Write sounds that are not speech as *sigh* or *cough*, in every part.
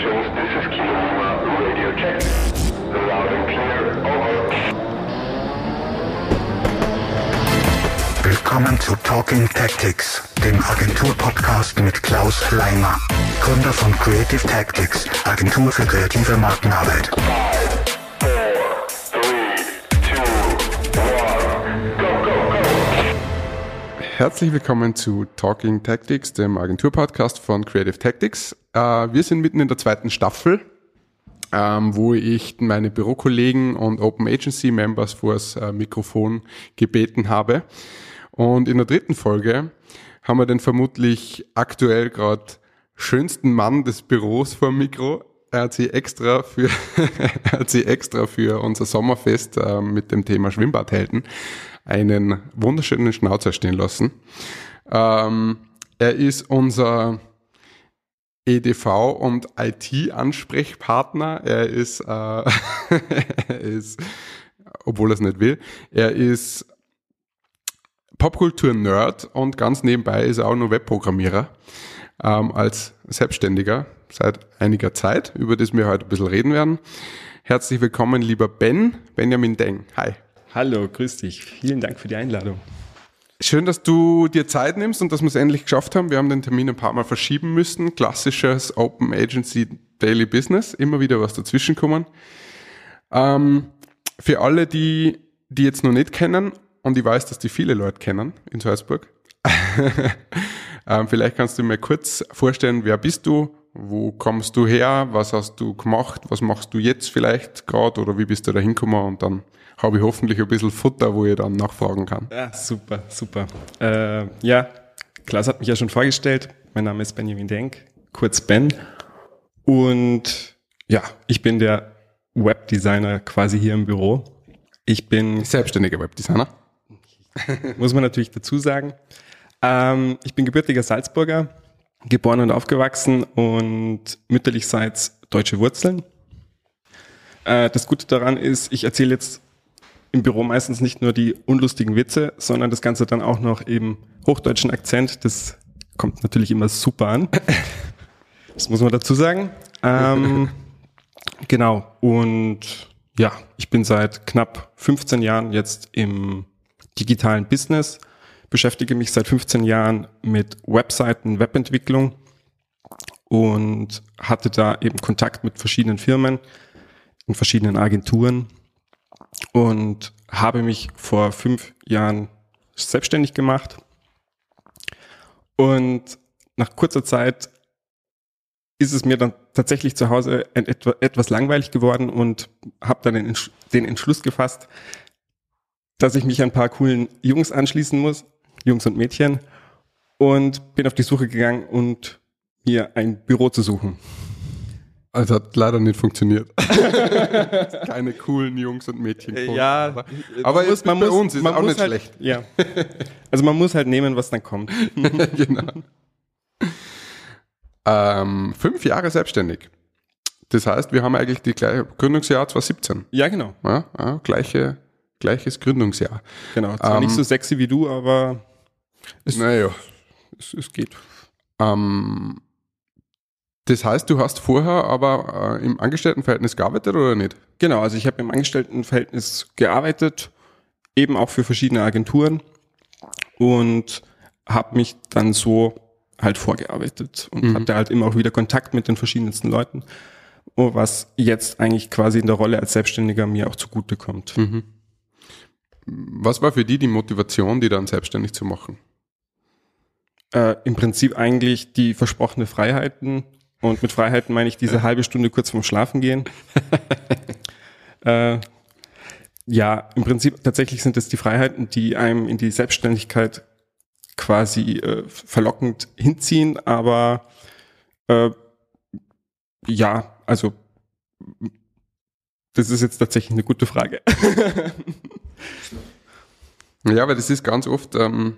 stations, this is Kilo Lima, radio check. Loud and clear, over. Willkommen zu Talking Tactics, dem Agentur-Podcast mit Klaus Leimer, Gründer von Creative Tactics, Agentur für kreative Markenarbeit. Five, Herzlich willkommen zu Talking Tactics, dem Agenturpodcast von Creative Tactics. Äh, wir sind mitten in der zweiten Staffel, ähm, wo ich meine Bürokollegen und Open Agency Members vors äh, Mikrofon gebeten habe. Und in der dritten Folge haben wir den vermutlich aktuell gerade schönsten Mann des Büros vor Mikro. Er hat sie extra für, *laughs* er hat sie extra für unser Sommerfest äh, mit dem Thema Schwimmbadhelden einen wunderschönen Schnauzer stehen lassen. Ähm, er ist unser EDV und IT-Ansprechpartner. Er ist, äh, *laughs* ist, obwohl er es nicht will, er ist Popkultur-Nerd und ganz nebenbei ist er auch nur Webprogrammierer ähm, als Selbstständiger seit einiger Zeit, über das wir heute ein bisschen reden werden. Herzlich willkommen, lieber Ben, Benjamin Deng. Hi. Hallo, grüß dich. Vielen Dank für die Einladung. Schön, dass du dir Zeit nimmst und dass wir es endlich geschafft haben. Wir haben den Termin ein paar Mal verschieben müssen. Klassisches Open Agency Daily Business. Immer wieder was dazwischen kommen. Ähm, für alle, die, die jetzt noch nicht kennen, und ich weiß, dass die viele Leute kennen in Salzburg, *laughs* ähm, vielleicht kannst du mir kurz vorstellen, wer bist du, wo kommst du her, was hast du gemacht, was machst du jetzt vielleicht gerade oder wie bist du da hingekommen und dann habe ich hoffentlich ein bisschen Futter, wo ich dann nachfragen kann. Ja, super, super. Äh, ja, Klaus hat mich ja schon vorgestellt. Mein Name ist Benjamin Denk, kurz Ben. Und ja, ich bin der Webdesigner quasi hier im Büro. Ich bin, Selbstständiger Webdesigner. muss man natürlich dazu sagen, ähm, ich bin gebürtiger Salzburger, geboren und aufgewachsen und mütterlichseits deutsche Wurzeln. Äh, das Gute daran ist, ich erzähle jetzt im Büro meistens nicht nur die unlustigen Witze, sondern das Ganze dann auch noch im hochdeutschen Akzent. Das kommt natürlich immer super an. Das muss man dazu sagen. Ähm, *laughs* genau. Und ja, ich bin seit knapp 15 Jahren jetzt im digitalen Business, beschäftige mich seit 15 Jahren mit Webseiten, Webentwicklung und hatte da eben Kontakt mit verschiedenen Firmen und verschiedenen Agenturen und habe mich vor fünf Jahren selbstständig gemacht. Und nach kurzer Zeit ist es mir dann tatsächlich zu Hause etwas langweilig geworden und habe dann den Entschluss gefasst, dass ich mich ein paar coolen Jungs anschließen muss, Jungs und Mädchen, und bin auf die Suche gegangen und mir ein Büro zu suchen. Also hat leider nicht funktioniert. *laughs* Keine coolen Jungs und Mädchen. gefunden, aber, aber jetzt bei uns ist man auch muss nicht halt, schlecht. Ja. Also man muss halt nehmen, was dann kommt. *laughs* genau. Ähm, fünf Jahre selbstständig. Das heißt, wir haben eigentlich die gleiche Gründungsjahr 2017. Ja, genau. Ja, ja, gleiche, gleiches Gründungsjahr. Genau. Zwar Ähm, nicht so sexy wie du, aber es, Naja. es, es geht. Ähm, das heißt, du hast vorher aber äh, im Angestelltenverhältnis gearbeitet oder nicht? Genau, also ich habe im Angestelltenverhältnis gearbeitet, eben auch für verschiedene Agenturen und habe mich dann so halt vorgearbeitet und Mhm. hatte halt immer auch wieder Kontakt mit den verschiedensten Leuten, oh, was jetzt eigentlich quasi in der Rolle als Selbstständiger mir auch zugute kommt. Mhm. Was war für die die Motivation, die dann selbstständig zu machen? Äh, Im Prinzip eigentlich die versprochene Freiheiten und mit Freiheiten meine ich diese halbe Stunde kurz vorm Schlafen gehen. *laughs* äh, ja, im Prinzip tatsächlich sind es die Freiheiten, die einem in die Selbstständigkeit quasi äh, verlockend hinziehen, aber äh, ja, also das ist jetzt tatsächlich eine gute Frage. Ja, weil das ist ganz oft, ähm,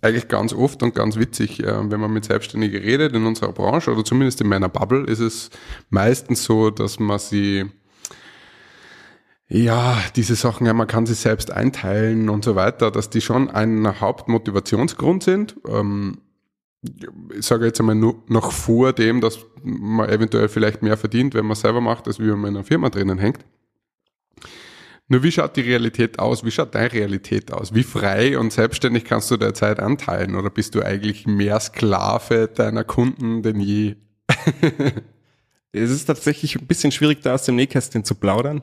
eigentlich ganz oft und ganz witzig, äh, wenn man mit Selbstständigen redet in unserer Branche oder zumindest in meiner Bubble, ist es meistens so, dass man sie ja, diese Sachen, ja, man kann sie selbst einteilen und so weiter, dass die schon ein Hauptmotivationsgrund sind. Ähm, ich sage jetzt einmal nur noch vor dem, dass man eventuell vielleicht mehr verdient, wenn man selber macht, als wenn man in einer Firma drinnen hängt. Nur wie schaut die Realität aus? Wie schaut deine Realität aus? Wie frei und selbstständig kannst du deine Zeit anteilen? Oder bist du eigentlich mehr Sklave deiner Kunden denn je? Es ist tatsächlich ein bisschen schwierig, da aus dem Nähkästchen zu plaudern.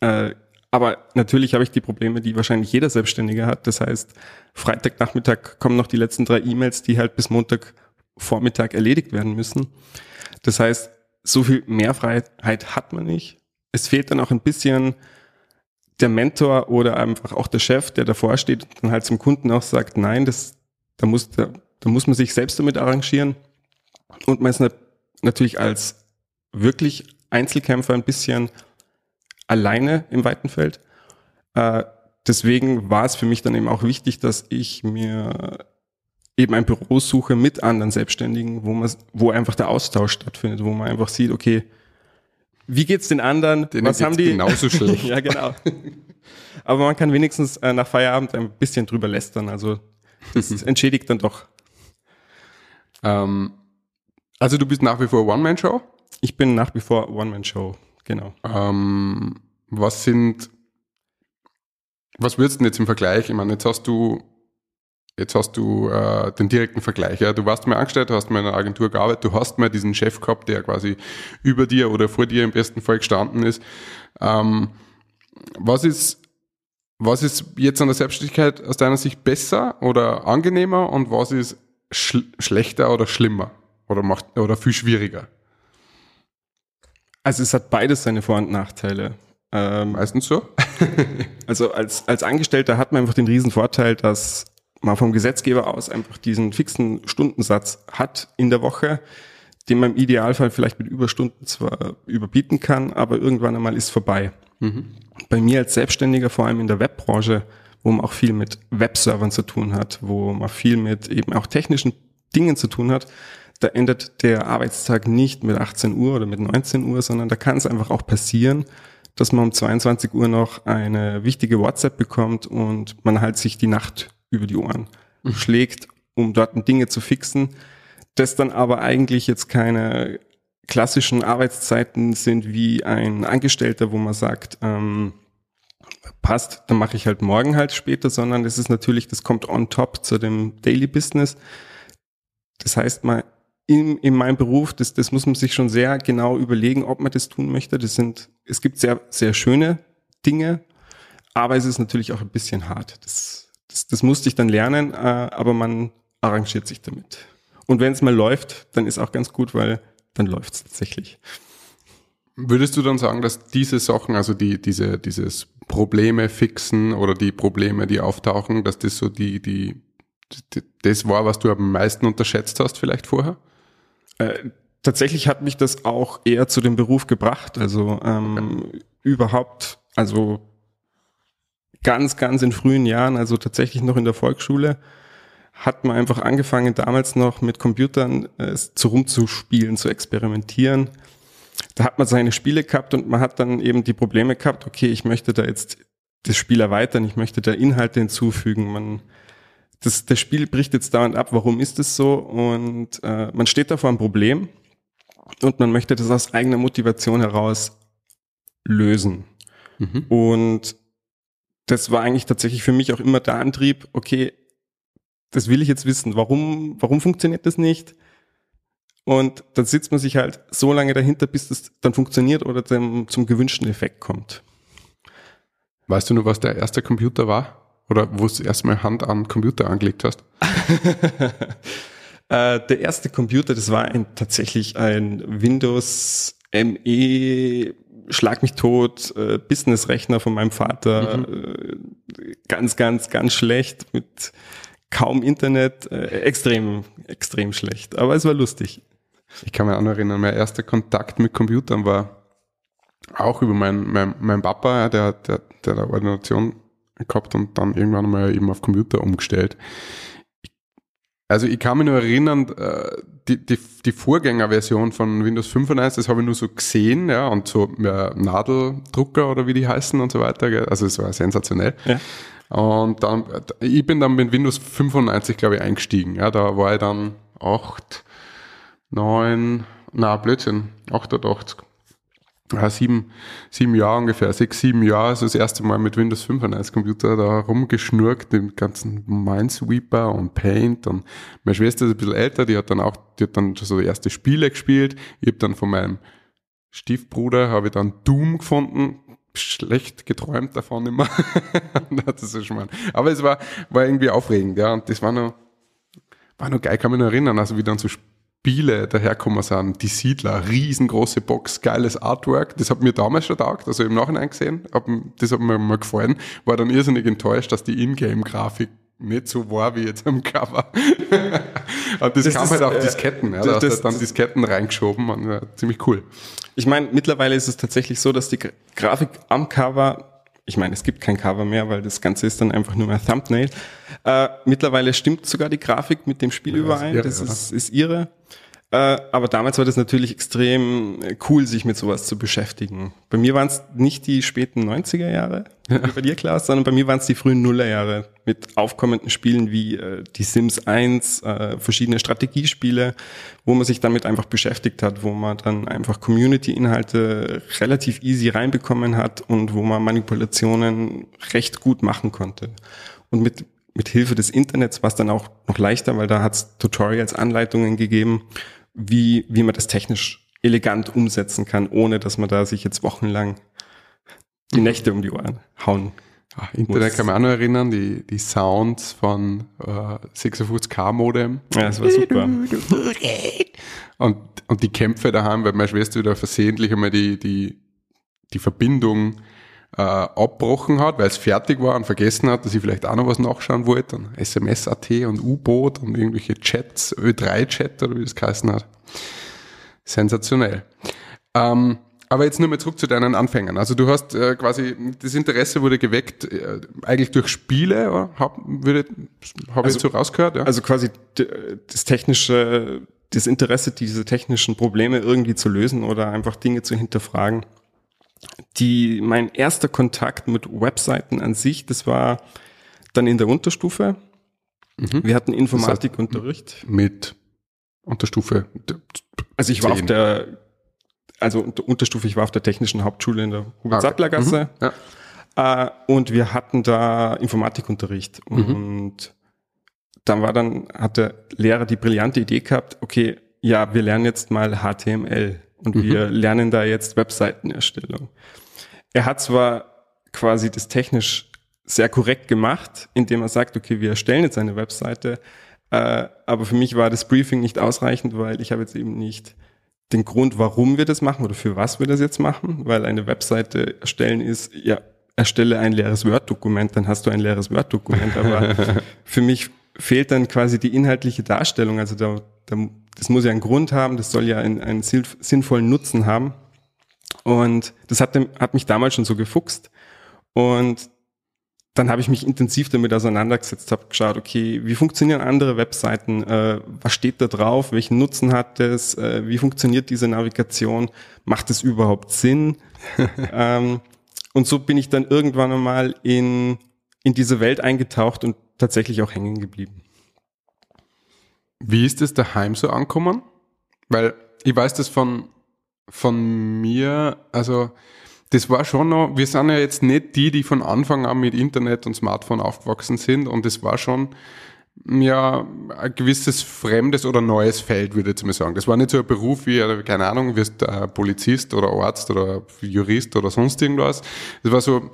Äh, aber natürlich habe ich die Probleme, die wahrscheinlich jeder Selbstständige hat. Das heißt, Freitagnachmittag kommen noch die letzten drei E-Mails, die halt bis Montagvormittag erledigt werden müssen. Das heißt, so viel Mehrfreiheit hat man nicht. Es fehlt dann auch ein bisschen der Mentor oder einfach auch der Chef, der davor steht dann halt zum Kunden auch sagt, nein, das, da muss, da, da muss man sich selbst damit arrangieren. Und man ist natürlich als wirklich Einzelkämpfer ein bisschen alleine im weiten Feld. Äh, deswegen war es für mich dann eben auch wichtig, dass ich mir eben ein Büro suche mit anderen Selbstständigen, wo man, wo einfach der Austausch stattfindet, wo man einfach sieht, okay, wie geht's den anderen? Denen was haben die? genauso *laughs* schlecht. ja, genau. Aber man kann wenigstens äh, nach Feierabend ein bisschen drüber lästern. Also das *laughs* entschädigt dann doch. Ähm, also du bist nach wie vor One-Man-Show. Ich bin nach wie vor One-Man-Show. Genau. Ähm, was sind, was würdest du denn jetzt im Vergleich? Ich meine, jetzt hast du, jetzt hast du äh, den direkten Vergleich. Ja? Du warst mal angestellt, du hast mal in einer Agentur gearbeitet, du hast mal diesen Chef gehabt, der quasi über dir oder vor dir im besten Fall gestanden ist. Ähm, was ist, was ist jetzt an der Selbstständigkeit aus deiner Sicht besser oder angenehmer und was ist schl schlechter oder schlimmer oder macht oder viel schwieriger? Also es hat beides seine Vor- und Nachteile. Ähm, Meistens so. *laughs* also als, als Angestellter hat man einfach den riesen Vorteil, dass man vom Gesetzgeber aus einfach diesen fixen Stundensatz hat in der Woche, den man im Idealfall vielleicht mit Überstunden zwar überbieten kann, aber irgendwann einmal ist vorbei. Bei mir als Selbstständiger, vor allem in der Webbranche, wo man auch viel mit Webservern zu tun hat, wo man viel mit eben auch technischen Dingen zu tun hat, da endet der Arbeitstag nicht mit 18 Uhr oder mit 19 Uhr, sondern da kann es einfach auch passieren, dass man um 22 Uhr noch eine wichtige WhatsApp bekommt und man halt sich die Nacht über die Ohren schlägt, um dort Dinge zu fixen, das dann aber eigentlich jetzt keine klassischen Arbeitszeiten sind wie ein Angestellter, wo man sagt, ähm, passt, dann mache ich halt morgen halt später, sondern das ist natürlich, das kommt on top zu dem Daily Business. Das heißt mal, in, in meinem Beruf, das, das muss man sich schon sehr genau überlegen, ob man das tun möchte. Das sind, es gibt sehr, sehr schöne Dinge, aber es ist natürlich auch ein bisschen hart. Das, das, das musste ich dann lernen, äh, aber man arrangiert sich damit. Und wenn es mal läuft, dann ist auch ganz gut, weil dann läuft es tatsächlich. Würdest du dann sagen, dass diese Sachen, also die, diese, dieses Probleme fixen oder die Probleme, die auftauchen, dass das so die, die, die das war, was du am meisten unterschätzt hast vielleicht vorher? Äh, tatsächlich hat mich das auch eher zu dem Beruf gebracht. Also ähm, überhaupt, also ganz, ganz in frühen Jahren, also tatsächlich noch in der Volksschule, hat man einfach angefangen, damals noch mit Computern äh, zu rumzuspielen, zu experimentieren. Da hat man seine Spiele gehabt und man hat dann eben die Probleme gehabt, okay, ich möchte da jetzt das Spiel erweitern, ich möchte da Inhalte hinzufügen. Man, das, das Spiel bricht jetzt dauernd ab, warum ist es so? Und äh, man steht da vor einem Problem und man möchte das aus eigener Motivation heraus lösen. Und das war eigentlich tatsächlich für mich auch immer der Antrieb, okay, das will ich jetzt wissen. Warum, warum funktioniert das nicht? Und dann sitzt man sich halt so lange dahinter, bis das dann funktioniert oder zum, zum gewünschten Effekt kommt. Weißt du nur, was der erste Computer war? Oder wo du erstmal Hand an Computer angelegt hast? *laughs* Äh, der erste Computer, das war ein, tatsächlich ein Windows ME Schlag mich tot, äh, Business-Rechner von meinem Vater, äh, ganz, ganz, ganz schlecht, mit kaum Internet, äh, extrem, extrem schlecht. Aber es war lustig. Ich kann mich auch noch erinnern, mein erster Kontakt mit Computern war auch über meinen mein, mein Papa, ja, der, der, der eine Ordination gehabt und dann irgendwann mal eben auf Computer umgestellt. Also ich kann mich nur erinnern, äh, die, die, die Vorgängerversion von Windows 95, das habe ich nur so gesehen, ja, und so äh, Nadeldrucker oder wie die heißen und so weiter. Gell? Also es war sensationell. Ja. Und dann, ich bin dann mit Windows 95, glaube ich, eingestiegen. Ja, da war ich dann 8, 9, na Blödsinn, 88. Ja, sieben, sieben Jahre ungefähr, sechs, sieben Jahre, also das erste Mal mit Windows 95 Computer da rumgeschnurkt, den ganzen Minesweeper und Paint und meine Schwester ist ein bisschen älter, die hat dann auch, die hat dann so erste Spiele gespielt. Ich habe dann von meinem Stiefbruder, habe ich dann Doom gefunden, schlecht geträumt davon immer. *laughs* das ist schon mal. Aber es war, war irgendwie aufregend, ja, und das war noch, war noch geil, kann mich noch erinnern, also wie dann so Spiele daherkommen sind, die Siedler, riesengroße Box, geiles Artwork, das hat mir damals schon taugt, also im Nachhinein gesehen, das hat mir mal gefallen, war dann irrsinnig enttäuscht, dass die Ingame-Grafik nicht so war wie jetzt am Cover. *laughs* und das, Das kam ist, halt auf äh, Disketten, ja, das- da hast du das- dann Disketten reingeschoben und ja, ziemlich cool. Ich meine, mittlerweile ist es tatsächlich so, dass die Gra- Grafik am Cover, ich meine, es gibt kein Cover mehr, weil das Ganze ist dann einfach nur mehr Thumbnail. Äh, mittlerweile stimmt sogar die Grafik mit dem Spiel Ja, das ist überein. irre, das ist, ist ihre. Äh, aber damals war das natürlich extrem äh, cool, sich mit sowas zu beschäftigen. Bei mir waren es nicht die späten 90er Jahre, wie bei dir, Klaus, sondern bei mir waren es die frühen Nullerjahre mit aufkommenden Spielen wie äh, die Sims 1, äh, verschiedene Strategiespiele, wo man sich damit einfach beschäftigt hat, wo man dann einfach Community-Inhalte relativ easy reinbekommen hat und wo man Manipulationen recht gut machen konnte. Und mit, mit Hilfe des Internets war es dann auch noch leichter, weil da hat es Tutorials, Anleitungen gegeben, wie, wie man das technisch elegant umsetzen kann, ohne dass man da sich jetzt wochenlang die Nächte um die Ohren hauen. Ah, Internet Muss- kann man auch noch erinnern, die, die Sounds von äh, 56K Modem. Ja, das war super. Und, und die Kämpfe daheim, weil meine Schwester wieder versehentlich einmal die, die, die Verbindung äh, abbrochen hat, weil es fertig war und vergessen hat, dass ich vielleicht auch noch was nachschauen wollte. Dann SMS.at und U-Boot und irgendwelche Chats, Ö3-Chat oder wie das geheißen hat. Sensationell. Ähm, aber jetzt nur mal zurück zu deinen Anfängen. Also du hast äh, quasi, das Interesse wurde geweckt äh, eigentlich durch Spiele, oder? Hab, würde, habe ich Also- jetzt so rausgehört? Ja? Also quasi das technische, das Interesse, diese technischen Probleme irgendwie zu lösen oder einfach Dinge zu hinterfragen. Die, mein erster Kontakt mit Webseiten an sich, das war dann in der Unterstufe. Wir hatten Informatikunterricht. mit Unterstufe. Also ich war auf der, also unter Unterstufe, ich war auf der technischen Hauptschule in der Ah, okay. Hubert-Sattler-Gasse. Mhm. Ja. Äh, und wir hatten da Informatikunterricht. Mhm. Und dann war dann, hat der Lehrer die brillante Idee gehabt, okay, ja, wir lernen jetzt mal HTML und Mhm. wir lernen da jetzt Webseitenerstellung. Er hat zwar quasi das technisch sehr korrekt gemacht, indem er sagt, okay, wir erstellen jetzt eine Webseite, äh, aber für mich war das Briefing nicht ausreichend, weil ich habe jetzt eben nicht den Grund, warum wir das machen oder für was wir das jetzt machen, weil eine Webseite erstellen ist, ja, erstelle ein leeres Word-Dokument, dann hast du ein leeres Word-Dokument, aber *laughs* für mich fehlt dann quasi die inhaltliche Darstellung, also da, da, das muss ja einen Grund haben, das soll ja einen, einen sinnv- sinnvollen Nutzen haben. Und das hat, dem, hat mich damals schon so gefuchst. Und dann habe ich mich intensiv damit auseinandergesetzt, habe geschaut, okay, wie funktionieren andere Webseiten, äh, was steht da drauf, welchen Nutzen hat es, äh, wie funktioniert diese Navigation, macht es überhaupt Sinn? *laughs* ähm, und so bin ich dann irgendwann einmal in, in diese Welt eingetaucht und tatsächlich auch hängen geblieben. Wie ist es daheim so ankommen? Weil ich weiß das von, von mir, also das war schon noch, wir sind ja jetzt nicht die, die von Anfang an mit Internet und Smartphone aufgewachsen sind und das war schon ja ein gewisses fremdes oder neues Feld, würde ich jetzt mal sagen. Das war nicht so ein Beruf wie, äh, keine Ahnung, wirst Polizist oder Arzt oder Jurist oder sonst irgendwas. Das war so,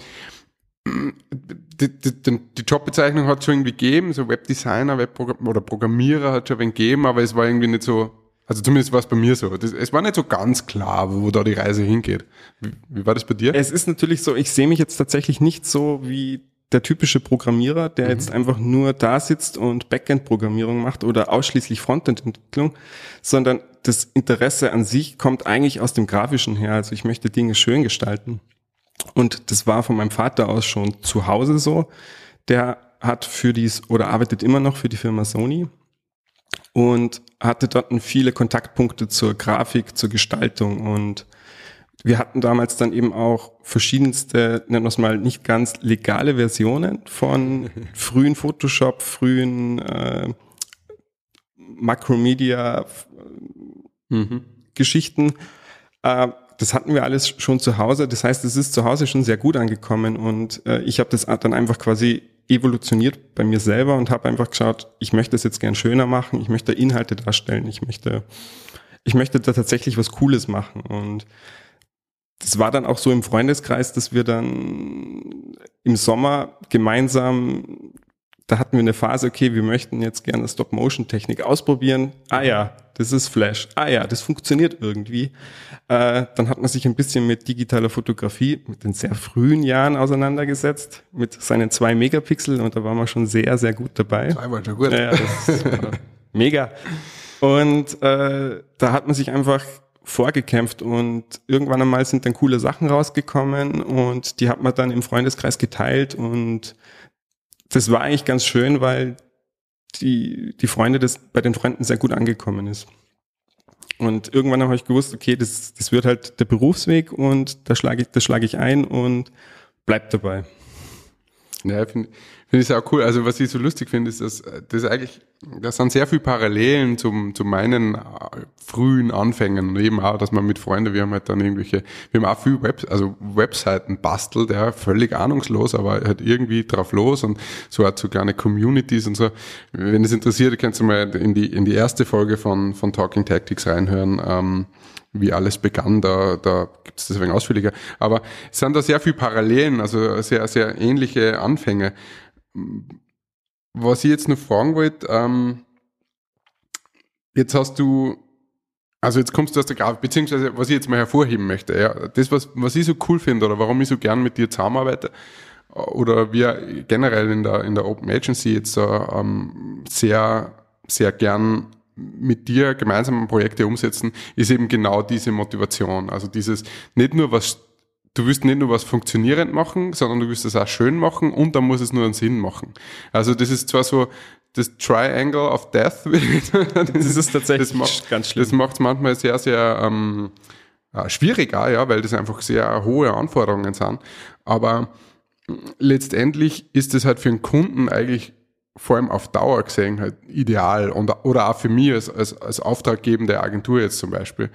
die, die, die Jobbezeichnung hat schon irgendwie gegeben, so Webdesigner Webprogramm oder Programmierer hat schon ein wenig gegeben, aber es war irgendwie nicht so, also zumindest war es bei mir so. Das, es war nicht so ganz klar, wo da die Reise hingeht. Wie, wie war das bei dir? Es ist natürlich so, ich sehe mich jetzt tatsächlich nicht so wie der typische Programmierer, der jetzt einfach nur da sitzt und Backend-Programmierung macht oder ausschließlich Frontend-Entwicklung, sondern das Interesse an sich kommt eigentlich aus dem Grafischen her. Also ich möchte Dinge schön gestalten. Und das war von meinem Vater aus schon zu Hause so. Der hat für dies oder arbeitet immer noch für die Firma Sony und hatte dort viele Kontaktpunkte zur Grafik, zur Gestaltung und wir hatten damals dann eben auch verschiedenste, nennen wir es mal, nicht ganz legale Versionen von *laughs* frühen Photoshop, frühen äh, Macromedia Mhm. Geschichten. Äh, das hatten wir alles schon zu Hause. Das heißt, es ist zu Hause schon sehr gut angekommen und äh, ich habe das dann einfach quasi evolutioniert bei mir selber und habe einfach geschaut, ich möchte es jetzt gern schöner machen, ich möchte Inhalte darstellen, ich möchte, ich möchte da tatsächlich was Cooles machen und das war dann auch so im Freundeskreis, dass wir dann im Sommer gemeinsam, da hatten wir eine Phase, okay, wir möchten jetzt gerne Stop-Motion-Technik ausprobieren. Ah ja, das ist Flash. Ah ja, das funktioniert irgendwie. Äh, dann hat man sich ein bisschen mit digitaler Fotografie mit den sehr frühen Jahren auseinandergesetzt, mit seinen zwei Megapixel und da waren wir schon sehr, sehr gut dabei. Zwei waren schon gut. Ja, ja, das war mega. Und äh, da hat man sich einfach vorgekämpft und irgendwann einmal sind dann coole Sachen rausgekommen und die hat man dann im Freundeskreis geteilt und das war eigentlich ganz schön, weil die, die Freunde das bei den Freunden sehr gut angekommen ist. Und irgendwann habe ich gewusst, okay, das, das wird halt der Berufsweg und da schlage ich, das schlage ich ein und bleib dabei. Ja, finde find ich sehr cool. Also was ich so lustig finde, ist, dass das eigentlich, das sind sehr viele Parallelen zum, zu meinen äh, frühen Anfängen und eben auch, dass man mit Freunden, wir haben halt dann irgendwelche, wir haben auch viel Web, also Webseiten bastelt, ja, völlig ahnungslos, aber halt irgendwie drauf los und so hat so kleine Communities und so. Wenn es interessiert, kannst du mal in die, in die erste Folge von, von Talking Tactics reinhören. Ähm, wie alles begann, da, da gibt es deswegen ausführlicher. Aber es sind da sehr viele Parallelen, also sehr, sehr ähnliche Anfänge. Was ich jetzt noch fragen wollte, ähm, jetzt hast du, also jetzt kommst du aus der Grafik, beziehungsweise was ich jetzt mal hervorheben möchte, ja, das, was, was ich so cool finde oder warum ich so gern mit dir zusammenarbeite, oder wir generell in der, in der Open Agency jetzt so, ähm, sehr, sehr gern mit dir gemeinsam Projekte umsetzen, ist eben genau diese Motivation. Also dieses nicht nur was, du willst nicht nur was funktionierend machen, sondern du willst es auch schön machen und dann muss es nur einen Sinn machen. Also das ist zwar so das Triangle of Death. *laughs* das ist tatsächlich das macht, ganz schlimm. Das macht es manchmal sehr, sehr ähm, äh, schwierig auch, ja, weil das einfach sehr hohe Anforderungen sind. Aber letztendlich ist es halt für einen Kunden eigentlich vor allem auf Dauer gesehen halt ideal und, oder auch für mich als, als, als auftraggebende Agentur jetzt zum Beispiel.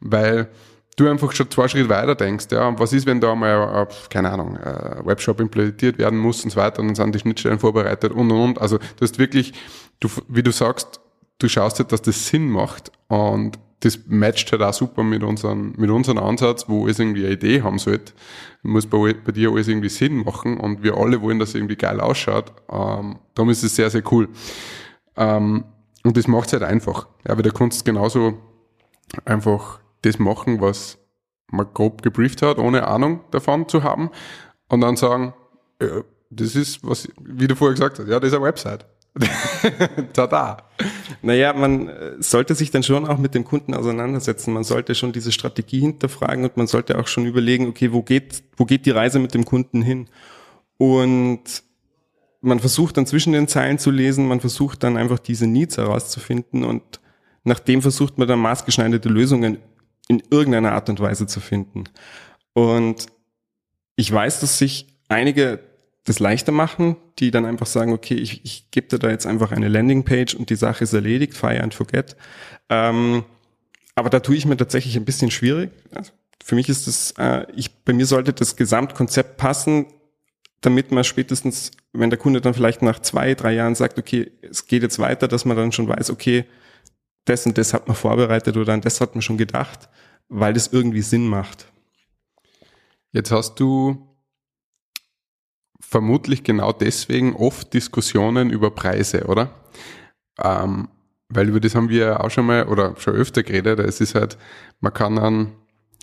Weil du einfach schon zwei Schritte weiter denkst, ja, und was ist, wenn da mal, keine Ahnung, ein Webshop implementiert werden muss und so weiter, und dann sind die Schnittstellen vorbereitet und und und. Also du hast wirklich, du, wie du sagst, du schaust halt, dass das Sinn macht und das matcht halt auch super mit unserem, mit unserem Ansatz, wo es irgendwie eine Idee haben sollte. Muss bei, bei dir alles irgendwie Sinn machen und wir alle wollen, dass es irgendwie geil ausschaut. Ähm, darum ist es sehr, sehr cool. Ähm, und das macht es halt einfach. Ja, weil du kannst genauso einfach das machen, was man grob gebrieft hat, ohne Ahnung davon zu haben. Und dann sagen, ja, das ist, was, wie du vorher gesagt hast, ja, das ist eine Website. *laughs* Tada. Naja, man äh, sollte sich dann schon auch mit dem Kunden auseinandersetzen. Man sollte schon diese Strategie hinterfragen und man sollte auch schon überlegen, okay, wo geht, wo geht die Reise mit dem Kunden hin? Und man versucht dann zwischen den Zeilen zu lesen, man versucht dann einfach diese Needs herauszufinden und nachdem versucht man dann maßgeschneiderte Lösungen in irgendeiner Art und Weise zu finden. Und ich weiß, dass sich einige das leichter machen, die dann einfach sagen, okay, ich, ich gebe dir da jetzt einfach eine Landingpage und die Sache ist erledigt, fire and forget. Ähm, aber da tue ich mir tatsächlich ein bisschen schwierig. Also für mich ist das, äh, ich, bei mir sollte das Gesamtkonzept passen, damit man spätestens, wenn der Kunde dann vielleicht nach zwei, drei Jahren sagt, okay, es geht jetzt weiter, dass man dann schon weiß, okay, das und das hat man vorbereitet oder an das hat man schon gedacht, weil das irgendwie Sinn macht. Jetzt hast du vermutlich genau deswegen oft Diskussionen über Preise, oder? Ähm, weil über das haben wir auch schon mal oder schon öfter geredet. Es ist halt, man kann dann,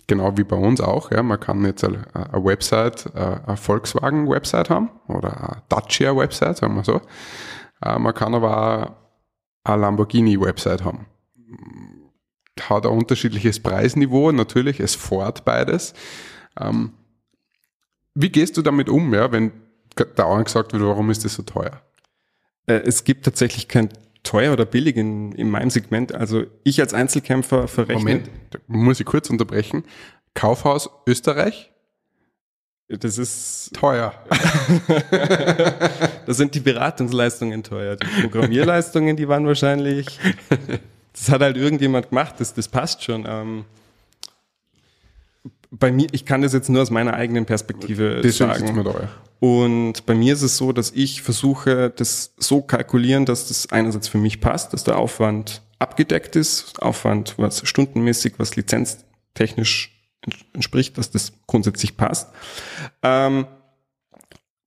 genau wie bei uns auch, ja, man kann jetzt eine, eine Website, eine Volkswagen-Website haben oder eine Dacia-Website, sagen wir so. Äh, man kann aber auch eine Lamborghini-Website haben. Hat ein unterschiedliches Preisniveau, natürlich, es fährt beides. Ähm, wie gehst du damit um, ja, wenn dauernd gesagt wird, warum ist das so teuer? Äh, es gibt tatsächlich kein teuer oder billig in, in meinem Segment. Also ich als Einzelkämpfer verrechne. Moment, muss ich kurz unterbrechen. Kaufhaus Österreich? Das ist Teuer. *laughs* da sind die Beratungsleistungen teuer. Die Programmierleistungen, die waren wahrscheinlich. *laughs* Das hat halt irgendjemand gemacht, das, das passt schon. Ähm, bei mir, ich kann das jetzt nur aus meiner eigenen Perspektive Deswegen sagen. da, ja. Und bei mir ist es so, dass ich versuche, das so kalkulieren, dass das einerseits für mich passt, dass der Aufwand abgedeckt ist, Aufwand, was stundenmäßig, was lizenztechnisch entspricht, dass das grundsätzlich passt. Ähm,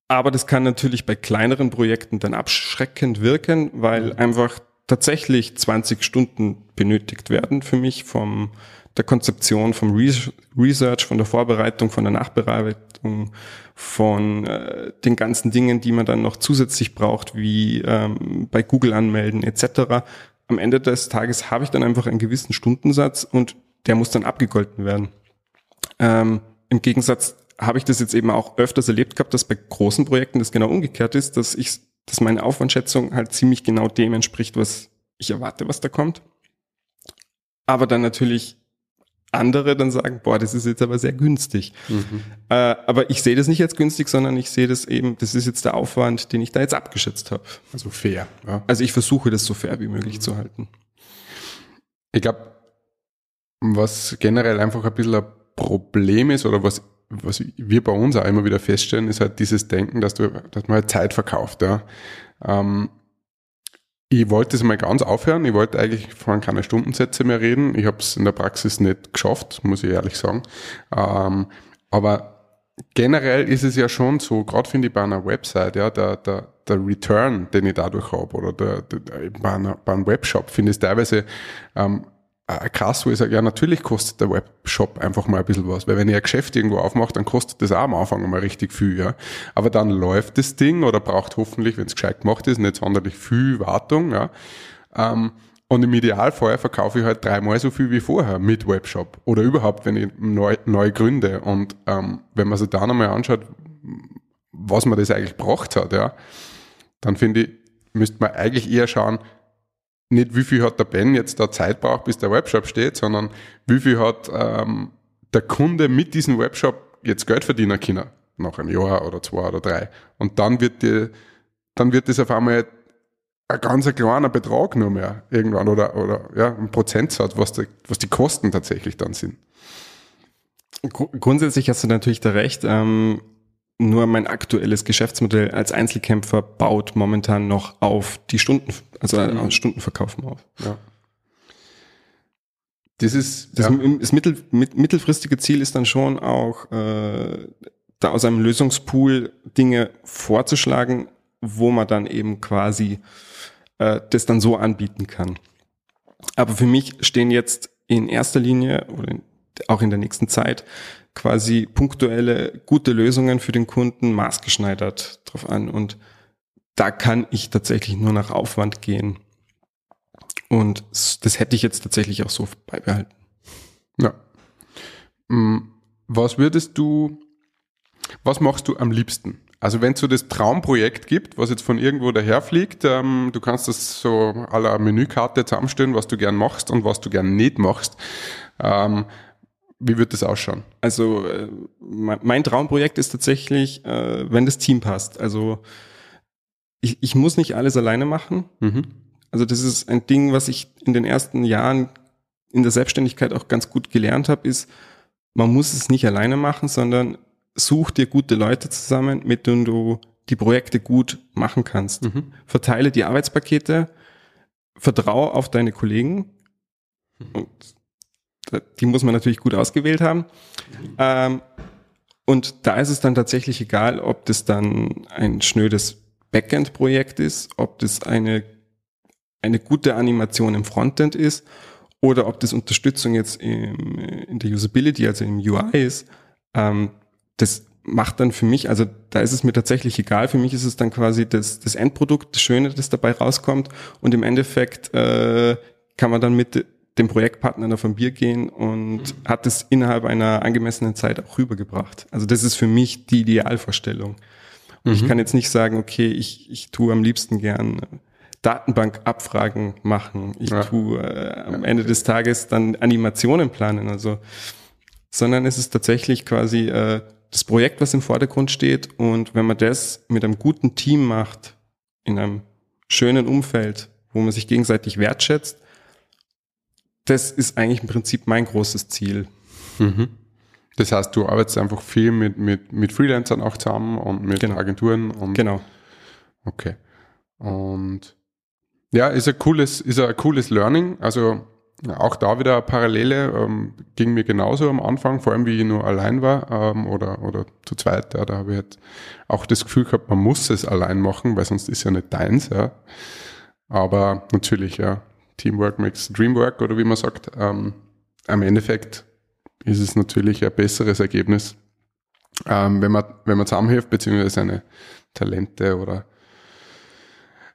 aber das kann natürlich bei kleineren Projekten dann abschreckend wirken, weil einfach tatsächlich 20 Stunden benötigt werden für mich vom der Konzeption, vom Re- Research, von der Vorbereitung, von der Nachbearbeitung, von äh, den ganzen Dingen, die man dann noch zusätzlich braucht, wie ähm, bei Google anmelden etc. Am Ende des Tages habe ich dann einfach einen gewissen Stundensatz und der muss dann abgegolten werden. Ähm, Im Gegensatz habe ich das jetzt eben auch öfters erlebt gehabt, dass bei großen Projekten das genau umgekehrt ist, dass ich, dass meine Aufwandschätzung halt ziemlich genau dem entspricht, was ich erwarte, was da kommt. Aber dann natürlich andere dann sagen, boah, das ist jetzt aber sehr günstig. Äh, aber ich sehe das nicht als günstig, sondern ich sehe das eben, das ist jetzt der Aufwand, den ich da jetzt abgeschätzt habe. Also fair. Ja. Also ich versuche das so fair wie möglich zu halten. Ich glaube, was generell einfach ein bisschen ein Problem ist oder was, was wir bei uns auch immer wieder feststellen, ist halt dieses Denken, dass, du, dass man halt Zeit verkauft. Ja. Ähm, ich wollte es mal ganz aufhören. Ich wollte eigentlich von keine Stundensätze mehr reden. Ich habe es in der Praxis nicht geschafft, muss ich ehrlich sagen. Ähm, aber generell ist es ja schon so, gerade finde ich bei einer Website, ja, der, der, der Return, den ich dadurch habe, oder der, der, bei, einer, bei einem Webshop, finde ich es teilweise ähm, äh, krass, wo ich sage, ja, natürlich kostet der Webshop einfach mal ein bisschen was, weil wenn ihr ein Geschäft irgendwo aufmacht, dann kostet das auch am Anfang mal richtig viel, ja. Aber dann läuft das Ding oder braucht hoffentlich, wenn es gescheit gemacht ist, nicht sonderlich viel Wartung, ja. Ähm, und im Idealfall verkaufe ich halt dreimal so viel wie vorher mit Webshop oder überhaupt, wenn ich neu, neu gründe. Und ähm, wenn man sich dann einmal anschaut, was man das eigentlich braucht hat, ja, dann finde ich, müsste man eigentlich eher schauen, nicht wie viel hat der Ben jetzt da Zeit braucht, bis der Webshop steht, sondern wie viel hat ähm, der Kunde mit diesem Webshop jetzt Geld verdienen können, nach einem Jahr oder zwei oder drei. Und dann wird die, dann wird das auf einmal ein ganz kleiner Betrag nur mehr irgendwann oder, oder ja, ein Prozentsatz, was, die, was die Kosten tatsächlich dann sind. Gru- Grundsätzlich hast du natürlich da recht. Ähm, nur mein aktuelles Geschäftsmodell als Einzelkämpfer baut momentan noch auf die Stunden, also Mhm. auf Stundenverkaufen auf. Ja. Das ist, Das, ja, das mittel, mit, mittelfristige Ziel ist dann schon auch, äh, da aus einem Lösungspool Dinge vorzuschlagen, wo man dann eben quasi äh, das dann so anbieten kann. Aber für mich stehen jetzt in erster Linie oder in, auch in der nächsten Zeit quasi punktuelle gute Lösungen für den Kunden maßgeschneidert drauf an und da kann ich tatsächlich nur nach Aufwand gehen. Und das hätte ich jetzt tatsächlich auch so beibehalten. Ja. Mm, Was würdest du, was machst du am liebsten? Also wenn es so das Traumprojekt gibt, was jetzt von irgendwo daherfliegt, ähm, du kannst das so aller Menükarte zusammenstellen, was du gern machst und was du gern nicht machst. Ähm, wie wird das ausschauen? Also äh, mein Traumprojekt ist tatsächlich, äh, wenn das Team passt. Also ich, ich muss nicht alles alleine machen. Mhm. Also das ist ein Ding, was ich in den ersten Jahren in der Selbstständigkeit auch ganz gut gelernt habe, ist, man muss es nicht alleine machen, sondern such dir gute Leute zusammen, mit denen du die Projekte gut machen kannst. Mhm. Verteile die Arbeitspakete, vertraue auf deine Kollegen. Und da- die muss man natürlich gut ausgewählt haben. Ähm, und da ist es dann tatsächlich egal, ob das dann ein schnödes Backend-Projekt ist, ob das eine, eine gute Animation im Frontend ist oder ob das Unterstützung jetzt im, in der Usability, also im UI ist. Ähm, das macht dann für mich, also da ist es mir tatsächlich egal. Für mich ist es dann quasi das, das Endprodukt, das Schöne, das dabei rauskommt. Und im Endeffekt äh, kann man dann mit dem Projektpartner auf ein Bier gehen und hat es innerhalb einer angemessenen Zeit auch rübergebracht. Also das ist für mich die Idealvorstellung. Und ich kann jetzt nicht sagen, okay, ich, ich tue am liebsten gern Datenbankabfragen machen. Ich Ja. tue äh, am Ende des Tages dann Animationen planen. Also sondern es ist tatsächlich quasi äh, das Projekt, was im Vordergrund steht. Und wenn man das mit einem guten Team macht, in einem schönen Umfeld, wo man sich gegenseitig wertschätzt, das ist eigentlich im Prinzip mein großes Ziel. Mhm. Das heißt, du arbeitest einfach viel mit, mit, mit Freelancern auch zusammen und mit Genau. Agenturen und Genau. Okay. Und ja, ist ein cooles, ist ein cooles Learning. Also auch da wieder eine Parallele ähm, ging mir genauso am Anfang, vor allem wie ich nur allein war ähm, oder, oder zu zweit. Ja, da habe ich halt auch das Gefühl gehabt, man muss es allein machen, weil sonst ist ja nicht deins. Ja. Aber natürlich, ja, Teamwork makes Dreamwork oder wie man sagt. Ähm, am Endeffekt ist es natürlich ein besseres Ergebnis, ähm, wenn man wenn man zusammenhilft beziehungsweise seine Talente oder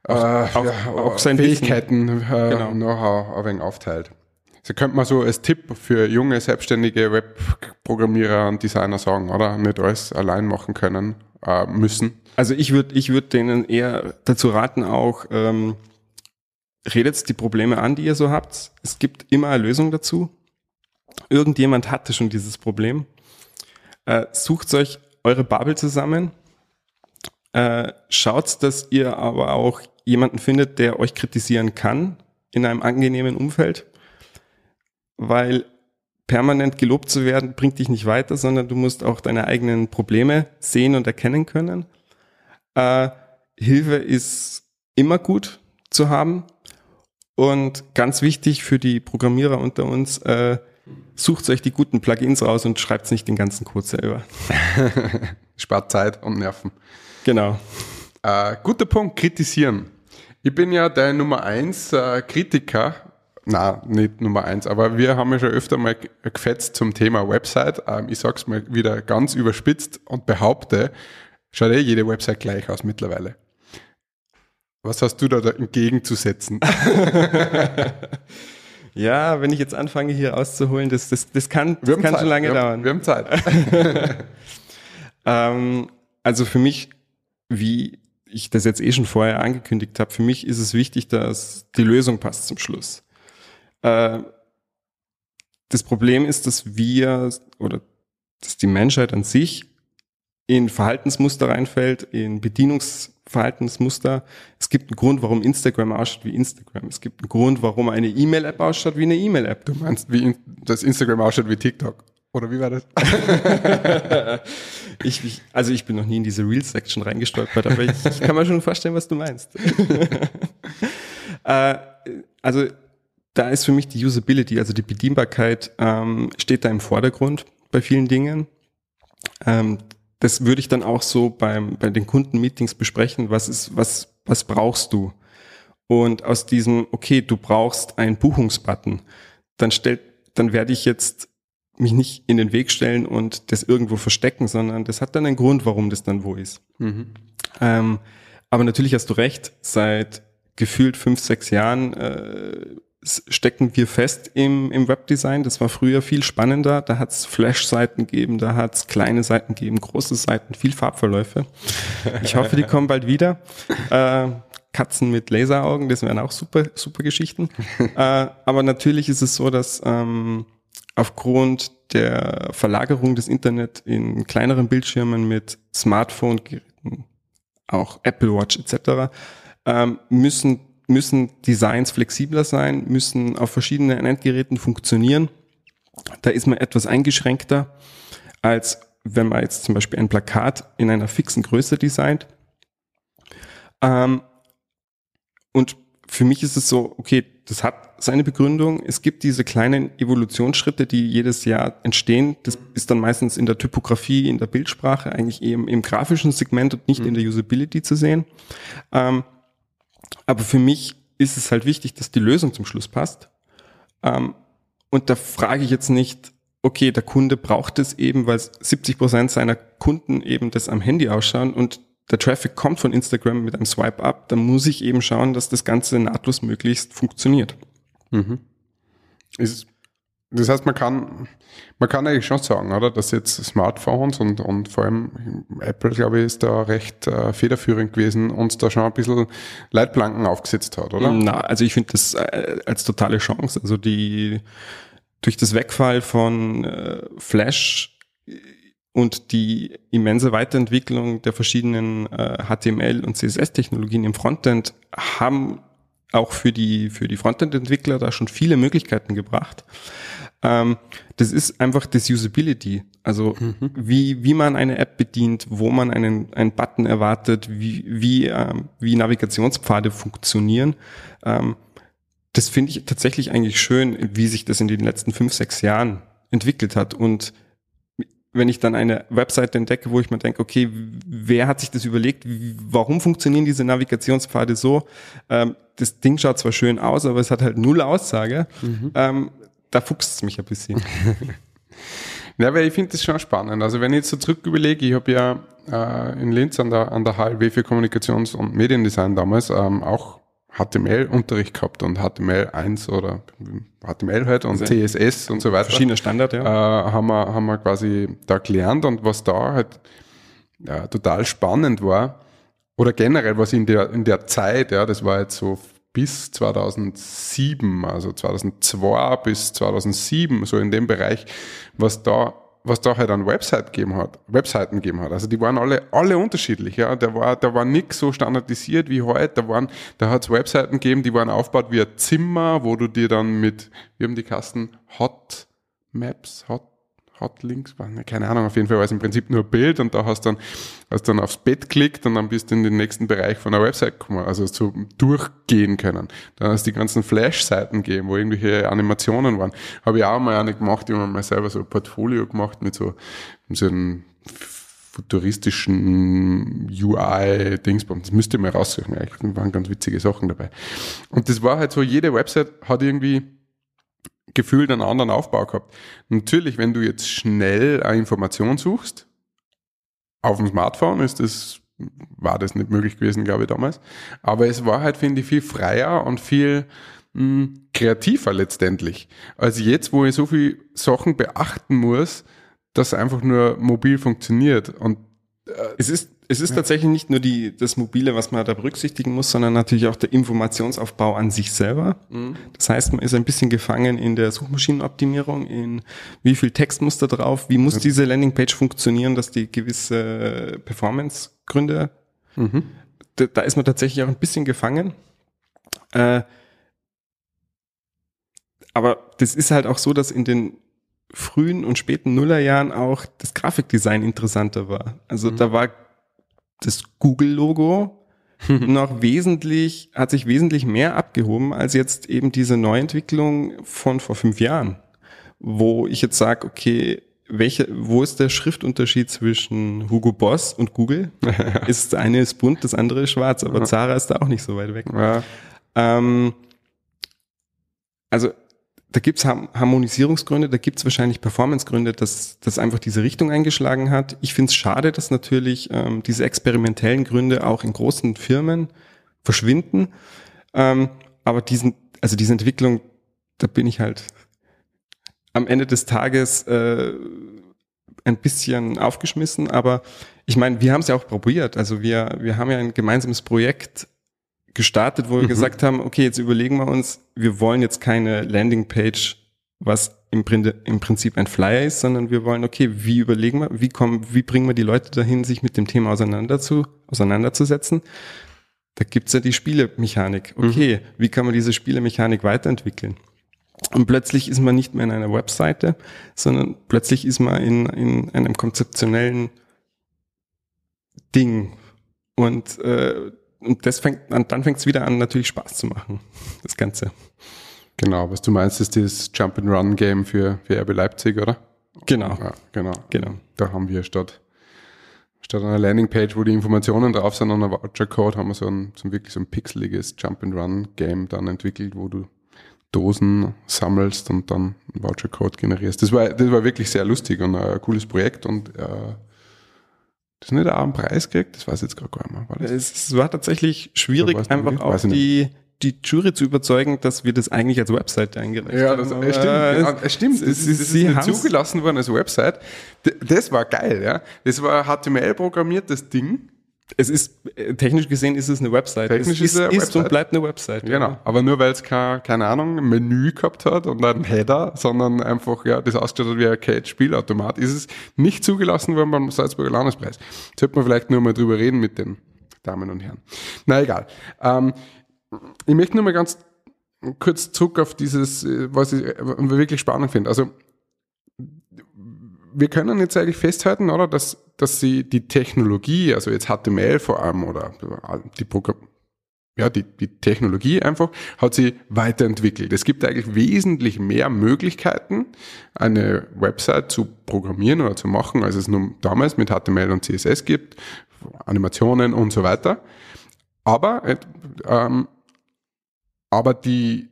äh, auch- ja, auch sein Fähigkeiten, äh, Genau. Know-how ein wenig aufteilt. So könnte man so als Tipp für junge, selbstständige Webprogrammierer und Designer sagen, oder? Nicht alles allein machen können, äh, müssen. Also ich würde ich würd denen eher dazu raten, auch ähm, redet die Probleme an, die ihr so habt. Es gibt immer eine Lösung dazu. Irgendjemand hatte schon dieses Problem. Äh, sucht euch eure Bubble zusammen. Äh, schaut, dass ihr aber auch jemanden findet, der euch kritisieren kann in einem angenehmen Umfeld, weil permanent gelobt zu werden bringt dich nicht weiter, sondern du musst auch deine eigenen Probleme sehen und erkennen können. Äh, Hilfe ist immer gut zu haben und ganz wichtig für die Programmierer unter uns, äh, sucht euch die guten Plugins raus und schreibt nicht den ganzen Code selber. *laughs* Spart Zeit und Nerven. Genau. Äh, guter Punkt, kritisieren. Ich bin ja der Nummer eins äh, Kritiker. Na, nicht Nummer eins, aber wir haben ja schon öfter mal gefetzt zum Thema Website. Ähm, ich sag's mal wieder ganz überspitzt und behaupte, schaut eh jede Website gleich aus mittlerweile. Was hast du da dagegen zu setzen? *laughs* Ja, wenn ich jetzt anfange hier auszuholen, das, das, das kann, das kann Zeit. schon lange wir dauern. Haben, wir haben Zeit. *laughs* Ähm, also für mich, wie ich das jetzt eh schon vorher angekündigt habe, für mich ist es wichtig, dass die Lösung passt zum Schluss. Äh, das Problem ist, dass wir oder dass die Menschheit an sich in Verhaltensmuster reinfällt, in Bedienungsverhaltensmuster. Es gibt einen Grund, warum Instagram ausschaut wie Instagram. Es gibt einen Grund, warum eine E-Mail-App ausschaut wie eine E-Mail-App. Du meinst, wie in, das Instagram ausschaut wie TikTok? Oder wie war das? *laughs* Ich, ich, also ich bin noch nie in diese Real-Section reingestolpert, aber ich, ich kann mir schon vorstellen, was du meinst. *laughs* äh, also da ist für mich die Usability, also die Bedienbarkeit, ähm, steht da im Vordergrund bei vielen Dingen. Ähm, das würde ich dann auch so beim, bei den Kundenmeetings besprechen. Was ist, was, was brauchst du? Und aus diesem, okay, du brauchst einen Buchungsbutton, dann stellt, dann werde ich jetzt mich nicht in den Weg stellen und das irgendwo verstecken, sondern das hat dann einen Grund, warum das dann wo ist. Ähm, aber natürlich hast du recht, seit gefühlt fünf, sechs Jahren äh, stecken wir fest im, im Webdesign. Das war früher viel spannender. Da hat es Flash-Seiten gegeben, da hat es kleine Seiten gegeben, große Seiten, viel Farbverläufe. Ich hoffe, die kommen bald wieder. Äh, Katzen mit Laseraugen, das wären auch super, super Geschichten. äh, aber natürlich ist es so, dass ähm, aufgrund der Verlagerung des Internet in kleineren Bildschirmen mit Smartphone-Geräten, auch Apple Watch etc., ähm, müssen, müssen Designs flexibler sein, müssen auf verschiedenen Endgeräten funktionieren. Da ist man etwas eingeschränkter, als wenn man jetzt zum Beispiel ein Plakat in einer fixen Größe designt. Ähm, und für mich ist es so, okay, das hat seine Begründung. Es gibt diese kleinen Evolutionsschritte, die jedes Jahr entstehen. Das ist dann meistens in der Typografie, in der Bildsprache, eigentlich eben im grafischen Segment und nicht in der Usability zu sehen. Ähm, aber für mich ist es halt wichtig, dass die Lösung zum Schluss passt. Ähm, und da frage ich jetzt nicht, okay, der Kunde braucht es eben, weil 70 Prozent seiner Kunden eben das am Handy ausschauen und der Traffic kommt von Instagram mit einem Swipe up, dann muss ich eben schauen, dass das Ganze nahtlos möglichst funktioniert. Ist, das heißt, man kann, man kann eigentlich schon sagen, oder, dass jetzt Smartphones und, und vor allem Apple, glaube ich, ist da recht äh, federführend gewesen, uns da schon ein bisschen Leitplanken aufgesetzt hat, oder? Na, also ich finde das äh, als totale Chance. Also die, durch das Wegfall von äh, Flash und die immense Weiterentwicklung der verschiedenen äh, HTML und CSS-Technologien im Frontend haben auch für die, für die Frontend-Entwickler da schon viele Möglichkeiten gebracht. Ähm, das ist einfach das Usability. Also Mhm. wie, wie man eine App bedient, wo man einen, einen Button erwartet, wie, wie, ähm, wie Navigationspfade funktionieren. Ähm, das finde ich tatsächlich eigentlich schön, wie sich das in den letzten fünf, sechs Jahren entwickelt hat. Und wenn ich dann eine Webseite entdecke, wo ich mir denke, okay, wer hat sich das überlegt? Warum funktionieren diese Navigationspfade so? Ähm, das Ding schaut zwar schön aus, aber es hat halt null Aussage. Ähm, da fuchst es mich ein bisschen. *laughs* Ja, weil ich finde das schon spannend. Also wenn ich jetzt so zurück überlege, ich habe ja äh, in Linz an der, an der HLW für Kommunikations- und Mediendesign damals ähm, auch HTML-Unterricht gehabt und HTML1 oder HTML halt und CSS und so weiter. Verschiedener Standard, äh, ja. haben, wir, haben wir quasi da gelernt und was da halt ja, total spannend war, oder generell was in der, in der Zeit, ja, das war jetzt so bis 2007, also 2002 bis 2007, so in dem Bereich, was da was da halt an Website gegeben hat, Webseiten gegeben hat. Also die waren alle, alle unterschiedlich, ja. Da war, da war nix so standardisiert wie heute. Da waren, da hat's Webseiten gegeben, die waren aufgebaut wie ein Zimmer, wo du dir dann mit, wir haben die Kasten Hot Maps, Hot Hotlinks, war- ne, keine Ahnung, auf jeden Fall war es im Prinzip nur ein Bild und da hast dann, hast dann aufs Bett geklickt und dann bist du in den nächsten Bereich von der Website gekommen, also so durchgehen können. Dann hast du die ganzen Flash-Seiten gegeben, wo irgendwelche Animationen waren. Habe ich auch mal eine gemacht, ich habe mal selber so ein Portfolio gemacht mit so, mit so einem futuristischen UI-Dingsbums. Das müsst ihr mal raussuchen, eigentlich waren ganz witzige Sachen dabei. Und das war halt so, jede Website hat irgendwie gefühlt einen anderen Aufbau gehabt. Natürlich, wenn du jetzt schnell eine Information suchst, auf dem Smartphone ist das, war das nicht möglich gewesen, glaube ich, damals. Aber es war halt, finde ich, viel freier und viel mh, kreativer letztendlich. Als jetzt, wo ich so viel Sachen beachten muss, dass einfach nur mobil funktioniert. Und Es ist, es ist tatsächlich nicht nur die, das Mobile, was man da berücksichtigen muss, sondern natürlich auch der Informationsaufbau an sich selber. Das heißt, man ist ein bisschen gefangen in der Suchmaschinenoptimierung, in wie viel Text muss da drauf, wie muss diese Landingpage funktionieren, dass die gewisse Performance-Gründe, da, da ist man tatsächlich auch ein bisschen gefangen. Äh, aber das ist halt auch so, dass in den frühen und späten Nullerjahren auch das Grafikdesign interessanter war. Also da war das Google-Logo *laughs* noch wesentlich, hat sich wesentlich mehr abgehoben als jetzt eben diese Neuentwicklung von vor fünf Jahren, wo ich jetzt sage, okay, welche, wo ist der Schriftunterschied zwischen Hugo Boss und Google? *laughs* ist das eine ist bunt, das andere ist schwarz, aber Zara ist da auch nicht so weit weg. ja, Ähm, also da gibt's Harmonisierungsgründe, da gibt's wahrscheinlich Performancegründe, dass das einfach diese Richtung eingeschlagen hat. Ich finde es schade, dass natürlich ähm, diese experimentellen Gründe auch in großen Firmen verschwinden. Ähm, aber diesen, also diese Entwicklung, da bin ich halt am Ende des Tages äh, ein bisschen aufgeschmissen. Aber ich meine, wir haben es ja auch probiert. Also wir, wir haben ja ein gemeinsames Projekt gestartet, wo wir gesagt haben, okay, jetzt überlegen wir uns, wir wollen jetzt keine Landingpage, was im, im Prinzip ein Flyer ist, sondern wir wollen, okay, wie überlegen wir, wie kommen, wie bringen wir die Leute dahin, sich mit dem Thema auseinander zu, auseinanderzusetzen? Da gibt's ja die Spielemechanik. Okay, wie kann man diese Spielemechanik weiterentwickeln? Und plötzlich ist man nicht mehr in einer Webseite, sondern plötzlich ist man in, in einem konzeptionellen Ding. Und, äh, und das fängt an, dann fängt es wieder an, natürlich Spaß zu machen, *laughs* das Ganze. genau. Was du meinst, ist das Jump-and-Run-Game für, für RB Leipzig, oder? Genau, Ja, genau. genau. Da haben wir statt, statt einer Landingpage, wo die Informationen drauf sind und ein Voucher-Code, haben wir so ein, so ein wirklich so ein pixeliges Jump-and-Run-Game dann entwickelt, wo du Dosen sammelst und dann einen Voucher-Code generierst. Das war, das war wirklich sehr lustig und ein cooles Projekt und äh, das nicht auch einen Preis gekriegt? Das weiß ich jetzt gar nicht mehr. War das? Es war tatsächlich schwierig, nicht, einfach auch die, die Jury zu überzeugen, dass wir das eigentlich als Webseite eingereicht Ja, haben. das, äh, stimmt. Ja, es stimmt. Das, es- ist, das ist zugelassen worden als Website. Das war geil, ja. Das war HTML programmiertes Ding. Es ist, äh, technisch gesehen ist es eine Website. Technisch es ist es eine ist Website. und bleibt eine Website. Genau, aber nur weil es kein, keine Ahnung, Menü gehabt hat und einen Header, sondern einfach, ja, das ausgeschaut hat wie ein Arcade-Spielautomat, ist es nicht zugelassen worden beim Salzburger Landespreis. Sollte man vielleicht nur mal drüber reden mit den Damen und Herren. Na egal. Ähm, ich möchte nur mal ganz kurz zurück auf dieses, äh, was ich äh, wirklich spannend finde. Also, wir können jetzt eigentlich festhalten, oder, dass, dass sie die Technologie, also jetzt HTML vor allem oder die Programm, ja, die, die Technologie einfach hat sie weiterentwickelt. Es gibt eigentlich wesentlich mehr Möglichkeiten, eine Website zu programmieren oder zu machen, als es nun damals mit HTML und CSS gibt, Animationen und so weiter. Aber, äh, ähm, aber die,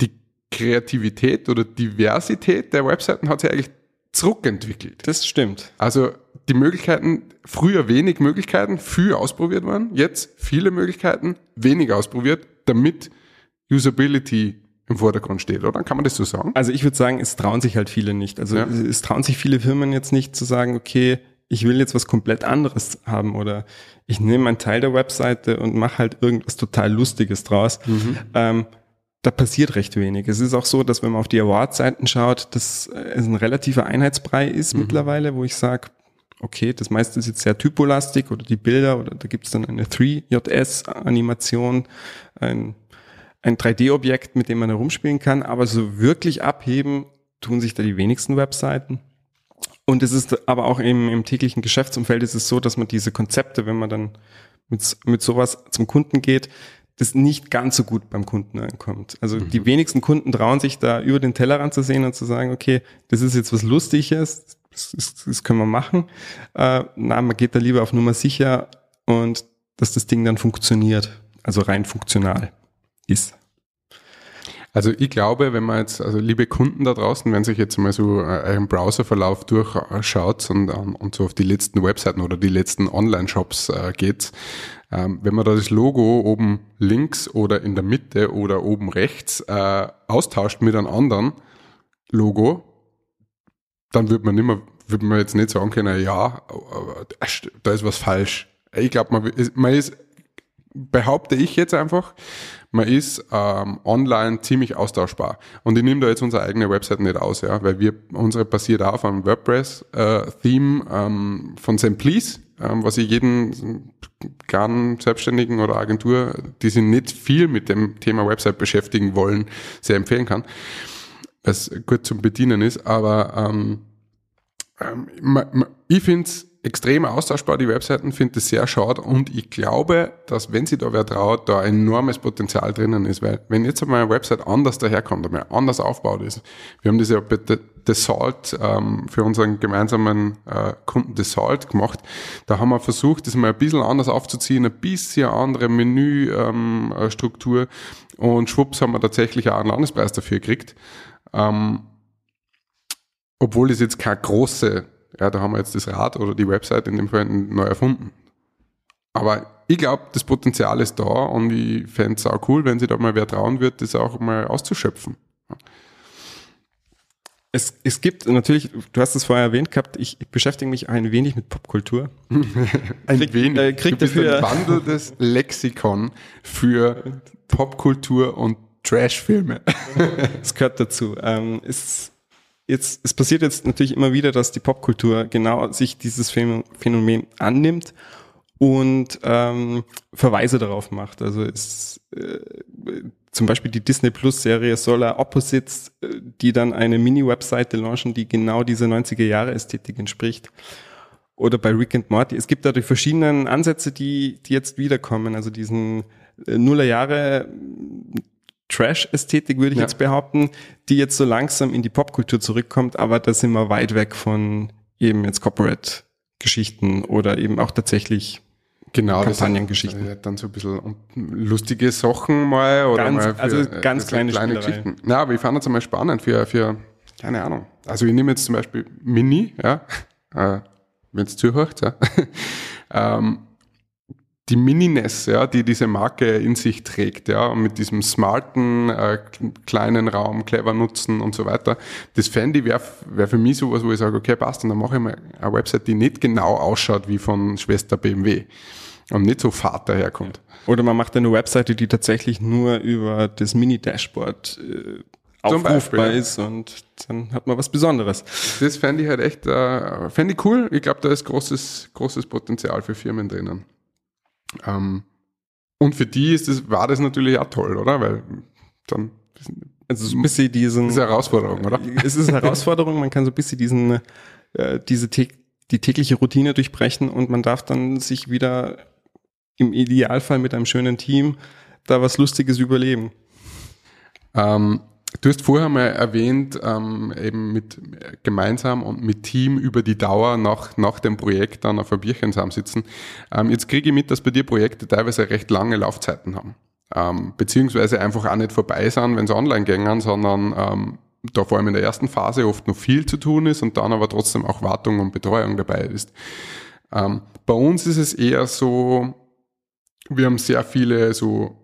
die Kreativität oder Diversität der Webseiten hat sich eigentlich zurückentwickelt. Das stimmt. Also die Möglichkeiten, früher wenig Möglichkeiten, viel ausprobiert waren, jetzt viele Möglichkeiten, wenig ausprobiert, damit Usability im Vordergrund steht, oder? Kann man das so sagen? Also ich würde sagen, es trauen sich halt viele nicht. Also Ja. es trauen sich viele Firmen jetzt nicht zu sagen, okay, ich will jetzt was komplett anderes haben oder ich nehme einen Teil der Webseite und mache halt irgendwas total Lustiges draus. Ähm, da passiert recht wenig. Es ist auch so, dass wenn man auf die Award-Seiten schaut, dass äh, es ein relativer Einheitsbrei ist mittlerweile, wo ich sage, okay, das meiste ist jetzt sehr typolastig oder die Bilder oder da gibt es dann eine 3JS-Animation, ein, ein 3D-Objekt, mit dem man herumspielen kann, aber so wirklich abheben tun sich da die wenigsten Webseiten. Und es ist aber auch im, im täglichen Geschäftsumfeld ist es so, dass man diese Konzepte, wenn man dann mit, mit sowas zum Kunden geht, das nicht ganz so gut beim Kunden ankommt. Also die wenigsten Kunden trauen sich da über den Tellerrand zu sehen und zu sagen, okay, das ist jetzt was Lustiges, das, ist, das können wir machen. Äh, na, man geht da lieber auf Nummer sicher und dass das Ding dann funktioniert, also rein funktional ist. Also ich glaube, wenn man jetzt, also liebe Kunden da draußen, wenn sich jetzt mal so äh, euren Browserverlauf durchschaut und, ähm, und so auf die letzten Webseiten oder die letzten Online-Shops äh, geht, ähm, wenn man da das Logo oben links oder in der Mitte oder oben rechts äh, austauscht mit einem anderen Logo, dann wird man nimmer, wird man jetzt nicht sagen können, ja, da ist was falsch. Ich glaube, man, man ist, behaupte ich jetzt einfach, man ist ähm, online ziemlich austauschbar. Und ich nehme da jetzt unsere eigene Website nicht aus, ja, weil wir, unsere basiert auf einem WordPress-Theme ähm, von. Please, ähm, was ich jeden kleinen Selbstständigen oder Agentur, die sich nicht viel mit dem Thema Website beschäftigen wollen, sehr empfehlen kann, was gut zum Bedienen ist. Aber ähm, ähm, ich finde es extrem austauschbar, die Webseiten, finde es sehr schade. Und ich glaube, dass wenn sie da wer traut, da enormes Potenzial drinnen ist, weil wenn jetzt einmal eine Website anders daherkommt, einmal anders aufgebaut ist, wir haben das ja bei The Salt ähm, für unseren gemeinsamen äh, Kunden The Salt gemacht, da haben wir versucht, das mal ein bisschen anders aufzuziehen, ein bisschen andere Menüstruktur ähm, äh, und schwupps haben wir tatsächlich auch einen Landespreis dafür gekriegt. Ähm, obwohl es jetzt keine große, ja, da haben wir jetzt das Rad oder die Website in dem Fall neu erfunden. Aber ich glaube, das Potenzial ist da und ich fände es auch cool, wenn sich da mal wer trauen wird, das auch mal auszuschöpfen. Es, es gibt natürlich, du hast es vorher erwähnt gehabt, ich, ich beschäftige mich ein wenig mit Popkultur. *laughs* Ein Krieg- wenig. äh, krieg du bist dafür- ein wandelndes Lexikon für Popkultur und Trashfilme. Es gehört dazu. Ähm, es, jetzt, es passiert jetzt natürlich immer wieder, dass die Popkultur genau sich dieses Phänomen annimmt und ähm, Verweise darauf macht. Also es, äh, zum Beispiel die Disney Plus Serie Solar Opposites, äh, die dann eine Mini-Webseite launchen, die genau dieser 90er Jahre Ästhetik entspricht. Oder bei Rick and Morty. Es gibt da die verschiedenen Ansätze, die, die jetzt wiederkommen. Also diesen äh, Nullerjahre Trash-Ästhetik, würde ich Ja. jetzt behaupten, die jetzt so langsam in die Popkultur zurückkommt, aber da sind wir weit weg von eben jetzt Corporate-Geschichten oder eben auch tatsächlich Genau, das Kampagnengeschichten. äh, Dann so ein bisschen um- lustige Sachen mal oder Ganz- mal für, also ganz so kleine Spielerei. Na, aber ich fand das einmal spannend für, für, keine Ahnung. Also ich nehme jetzt zum Beispiel Mini, ja, *laughs* äh, wenn es zuhört, ja. *laughs* ähm, die Mininess, ja, die diese Marke in sich trägt, ja, und mit diesem smarten, äh, kleinen Raum clever nutzen und so weiter. Das fände ich wäre wär für mich sowas, wo ich sage, okay, passt, und dann mache ich mal eine Website, die nicht genau ausschaut wie von Schwester BMW und nicht so fad daherkommt. Oder man macht eine Webseite, die tatsächlich nur über das Mini-Dashboard äh, aufrufbar Beispiel, ja. ist und dann hat man was Besonderes. Das fände ich halt echt, äh, fände ich cool. Ich glaube, da ist großes, großes Potenzial für Firmen drinnen. Ähm, und für die ist das, war das natürlich auch toll, oder? Weil dann Also so ein bisschen diesen... ist eine Herausforderung, oder? *laughs* Es ist eine Herausforderung, man kann so ein bisschen diesen, äh, diese die tägliche Routine durchbrechen und man darf dann sich wieder im Idealfall mit einem schönen Team da was Lustiges überleben. Ähm, du hast vorher mal erwähnt, ähm, eben mit gemeinsam und mit Team über die Dauer nach, nach dem Projekt dann auf ein Bierchen zusammensitzen. Ähm, jetzt kriege ich mit, dass bei dir Projekte teilweise recht lange Laufzeiten haben. Ähm, beziehungsweise einfach auch nicht vorbei sind, wenn sie online gängen, sondern ähm, da vor allem in der ersten Phase oft noch viel zu tun ist und dann aber trotzdem auch Wartung und Betreuung dabei ist. Ähm, bei uns ist es eher so, wir haben sehr viele so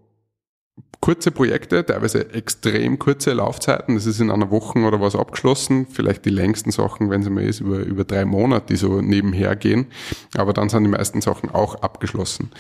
kurze Projekte, teilweise extrem kurze Laufzeiten. Das ist in einer Woche oder was abgeschlossen. Vielleicht die längsten Sachen, wenn es mal ist, über, über drei Monate, die so nebenher gehen. Aber dann sind die meisten Sachen auch abgeschlossen.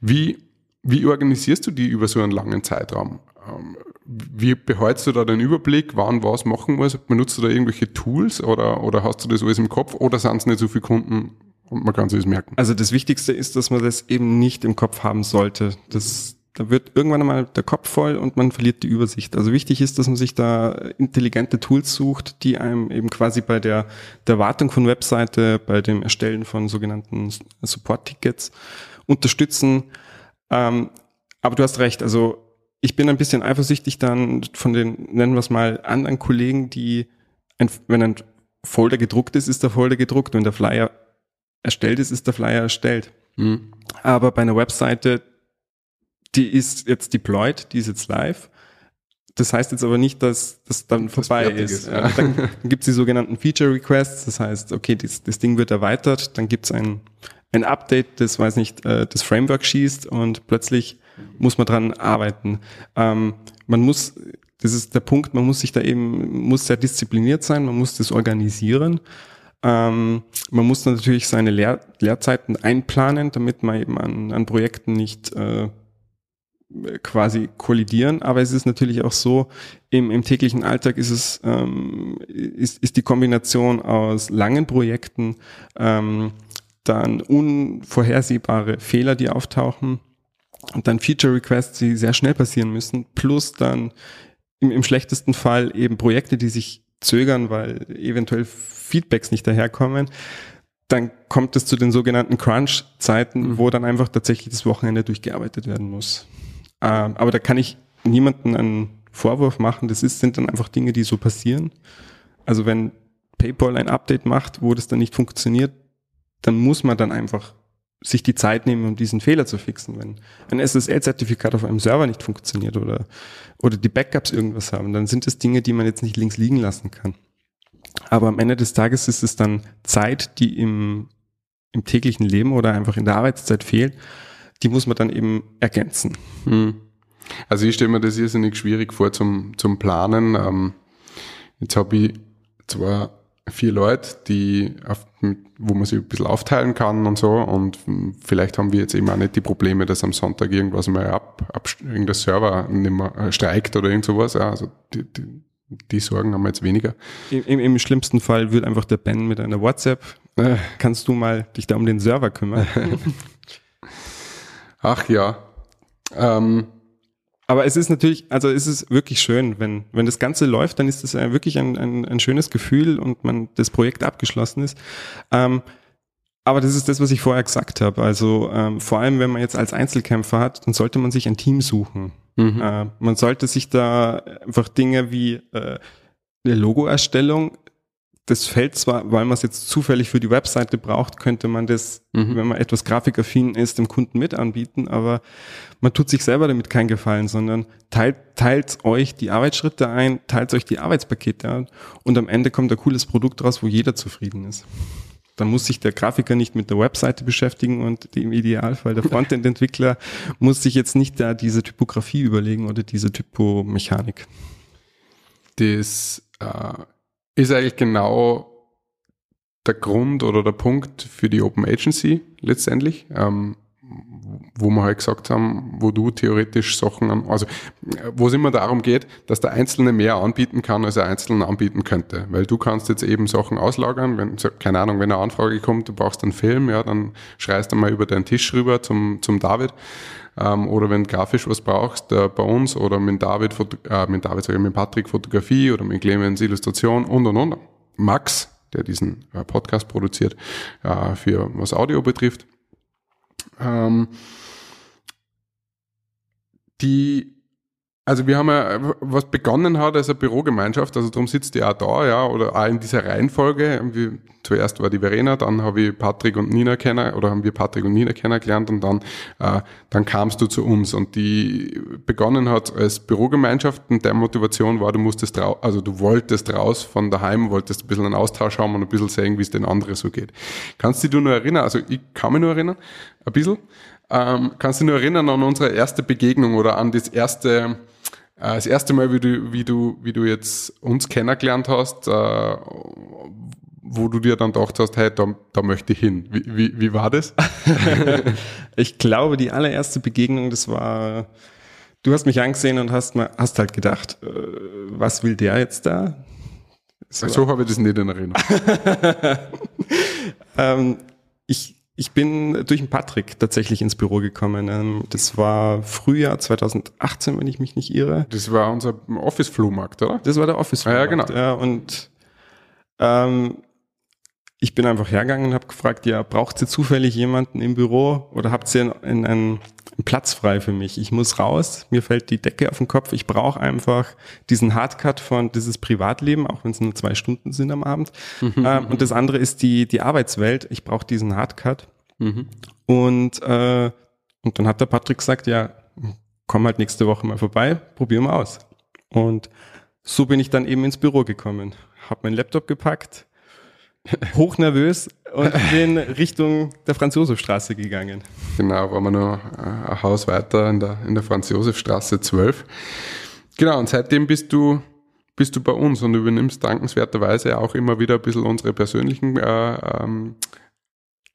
Wie, wie organisierst du die über so einen langen Zeitraum? Ähm, Wie behältst du da den Überblick, wann was machen muss? Benutzt du da irgendwelche Tools oder, oder hast du das alles im Kopf oder sind es nicht so viele Kunden und man kann das merken? Also das Wichtigste ist, dass man das eben nicht im Kopf haben sollte. Das, da wird irgendwann einmal der Kopf voll und man verliert die Übersicht. Also wichtig ist, dass man sich da intelligente Tools sucht, die einem eben quasi bei der, der Wartung von Webseite, bei dem Erstellen von sogenannten Support-Tickets unterstützen. Ähm, aber du hast recht, also ich bin ein bisschen eifersüchtig dann von den, nennen wir es mal, anderen Kollegen, die, ein, wenn ein Folder gedruckt ist, ist der Folder gedruckt. Wenn der Flyer erstellt ist, ist der Flyer erstellt. Hm. Aber bei einer Webseite, die ist jetzt deployed, die ist jetzt live. Das heißt jetzt aber nicht, dass das dann Das vorbei ist. ist, Ja, dann gibt es die sogenannten Feature Requests. Das heißt, okay, das, das Ding wird erweitert, dann gibt es ein, ein Update, das weiß nicht, äh, das Framework schießt und plötzlich muss man dran arbeiten. Ähm, man muss, das ist der Punkt, man muss sich da eben, muss sehr diszipliniert sein, man muss das organisieren. Ähm, man muss natürlich seine Lehr Lehrzeiten einplanen, damit man eben an, an Projekten nicht äh, quasi kollidieren. Aber es ist natürlich auch so, im, im täglichen Alltag ist es ähm, ist, ist die Kombination aus langen Projekten, ähm, dann unvorhersehbare Fehler, die auftauchen und dann Feature Requests, die sehr schnell passieren müssen, plus dann im, im schlechtesten Fall eben Projekte, die sich zögern, weil eventuell Feedbacks nicht daherkommen. Dann kommt es zu den sogenannten Crunch-Zeiten, wo dann einfach tatsächlich das Wochenende durchgearbeitet werden muss. Ähm, aber da kann ich niemanden einen Vorwurf machen. Das ist, sind dann einfach Dinge, die so passieren. Also wenn PayPal ein Update macht, wo das dann nicht funktioniert, dann muss man dann einfach sich die Zeit nehmen, um diesen Fehler zu fixen. Wenn ein SSL-Zertifikat auf einem Server nicht funktioniert oder, oder die Backups irgendwas haben, dann sind es Dinge, die man jetzt nicht links liegen lassen kann. Aber am Ende des Tages ist es dann Zeit, die im, im täglichen Leben oder einfach in der Arbeitszeit fehlt. Die muss man dann eben ergänzen. Hm. Also ich stelle mir das irrsinnig schwierig vor zum, zum Planen. Ähm, jetzt habe ich zwar vier Leute, die auf, wo man sich ein bisschen aufteilen kann und so und vielleicht haben wir jetzt eben auch nicht die Probleme, dass am Sonntag irgendwas mal ab, ab irgendein Server nicht mehr, äh, streikt oder irgend sowas. Also die, die, die Sorgen haben wir jetzt weniger. Im, im, Im schlimmsten Fall wird einfach der Ben mit einer WhatsApp, Äh, kannst du mal dich da um den Server kümmern? *laughs* ach ja. Ähm, Aber es ist natürlich, also es ist wirklich schön, wenn, wenn das Ganze läuft, dann ist es äh, wirklich ein, ein, ein schönes Gefühl und man das Projekt abgeschlossen ist. Ähm, aber das ist das, was ich vorher gesagt habe. Also ähm, vor allem, wenn man jetzt als Einzelkämpfer hat, dann sollte man sich ein Team suchen. Äh, man sollte sich da einfach Dinge wie äh, eine Logoerstellung, das fällt zwar, weil man es jetzt zufällig für die Webseite braucht, könnte man das, wenn man etwas grafikaffin ist, dem Kunden mit anbieten, aber man tut sich selber damit keinen Gefallen, sondern teilt, teilt euch die Arbeitsschritte ein, teilt euch die Arbeitspakete an und am Ende kommt ein cooles Produkt raus, wo jeder zufrieden ist. dann muss sich der Grafiker nicht mit der Webseite beschäftigen und im Idealfall der *laughs* Frontend-Entwickler muss sich jetzt nicht da diese Typografie überlegen oder diese Typomechanik. Das äh, ist eigentlich genau der Grund oder der Punkt für die Open Agency letztendlich. Ähm, wo wir halt gesagt haben, wo du theoretisch Sachen, also wo es immer darum geht, dass der Einzelne mehr anbieten kann, als er Einzelne anbieten könnte. Weil du kannst jetzt eben Sachen auslagern, wenn, keine Ahnung, wenn eine Anfrage kommt, du brauchst einen Film, ja, dann schreist du mal über deinen Tisch rüber zum, zum David. Ähm, oder wenn grafisch was brauchst, äh, bei uns, oder mit David, äh, mit David, sag ich, mit Patrick Fotografie oder mit Clemens Illustration und und und. Max, der diesen äh, Podcast produziert, äh, für was Audio betrifft ähm, die also wir haben ja, was begonnen hat als eine Bürogemeinschaft, also darum sitzt die auch da, ja, oder auch in dieser Reihenfolge. Wir, zuerst war die Verena, dann habe ich Patrick und Nina kennen, oder haben wir Patrick und Nina kennengelernt und dann, äh, dann kamst du zu uns. Und die begonnen hat als Bürogemeinschaft und der Motivation war, du musstest raus, also du wolltest raus von daheim, wolltest ein bisschen einen Austausch haben und ein bisschen sehen, wie es den anderen so geht. Kannst du dich nur erinnern, also ich kann mich nur erinnern, ein bisschen, ähm, kannst du dich nur erinnern an unsere erste Begegnung oder an das erste, das erste Mal, wie du, wie du, wie du jetzt uns kennengelernt hast, äh, wo du dir dann gedacht hast, hey, da, da möchte ich hin. Wie, wie, wie war das? *laughs* ich glaube, die allererste Begegnung, das war, du hast mich angesehen und hast, mal, hast halt gedacht, äh, was will der jetzt da? So, so habe ich das nicht in Erinnerung. *laughs* ähm, ich, ich bin durch den Patrick tatsächlich ins Büro gekommen. Ähm, das war Frühjahr 2018, wenn ich mich nicht irre. Das war unser Office-Flohmarkt, oder? Das war der Office-Flohmarkt. Ja, ja, genau. Ja, und ähm, ich bin einfach hergegangen und habe gefragt, ja, braucht ihr zufällig jemanden im Büro oder habt ihr einen, einen, Platz frei für mich? Ich muss raus, mir fällt die Decke auf den Kopf. Ich brauche einfach diesen Hardcut von dieses Privatleben, auch wenn es nur zwei Stunden sind am Abend. Mhm. Ähm, und das andere ist die, die Arbeitswelt. Ich brauche diesen Hardcut. Mhm. Und, äh, und dann hat der Patrick gesagt, ja, komm halt nächste Woche mal vorbei, probier mal aus. Und so bin ich dann eben ins Büro gekommen, habe meinen Laptop gepackt, *laughs* hochnervös und bin Richtung der Franz-Josef-Straße gegangen. Genau, waren wir nur äh, ein Haus weiter in der, in der Franz-Josef-Straße 12. Genau, und seitdem bist du, bist du bei uns und übernimmst dankenswerterweise auch immer wieder ein bisschen unsere persönlichen äh, ähm,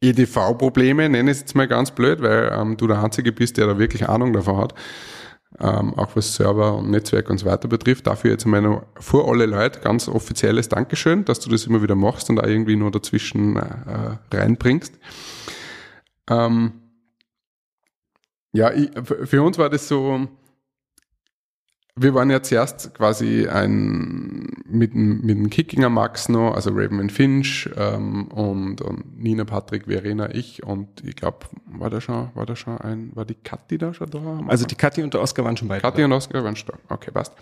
EDV-Probleme, nenne ich es jetzt mal ganz blöd, weil ähm, du der Einzige bist, der da wirklich Ahnung davon hat ähm, auch was Server und Netzwerk und so weiter betrifft. Dafür jetzt einmal vor alle Leute ganz offizielles Dankeschön, dass du das immer wieder machst und da irgendwie nur dazwischen äh, reinbringst. Ähm, ja, ich, für uns war das so, wir waren ja zuerst quasi ein mit, mit dem Kickinger Max noch, also Raven Finch ähm, und, und Nina, Patrick, Verena, ich und ich glaube, war da schon, war da schon ein, war die Kathi da schon da? Also die Kathi und der Oskar waren schon beide. Kathi und Oskar waren schon da. Okay, passt.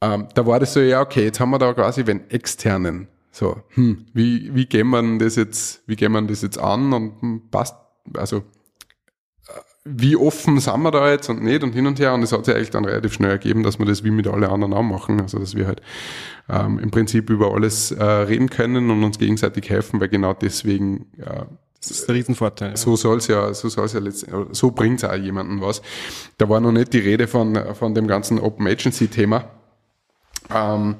Ähm, da war das so, ja, okay, jetzt haben wir da quasi den externen. So, hm, wie, wie gehen wir das jetzt, wie gehen wir das jetzt an und hm, passt, also wie offen sind wir da jetzt und nicht und hin und her. Und es hat sich eigentlich dann relativ schnell ergeben, dass wir das wie mit allen anderen auch machen. Also dass wir halt ähm, im Prinzip über alles äh, reden können und uns gegenseitig helfen, weil genau deswegen ja, das ist der Riesenvorteil. Ja. So soll's ja, so soll's ja letztendlich, so bringt's auch jemandem was. Da war noch nicht die Rede von, von dem ganzen Open Agency Thema. Ähm,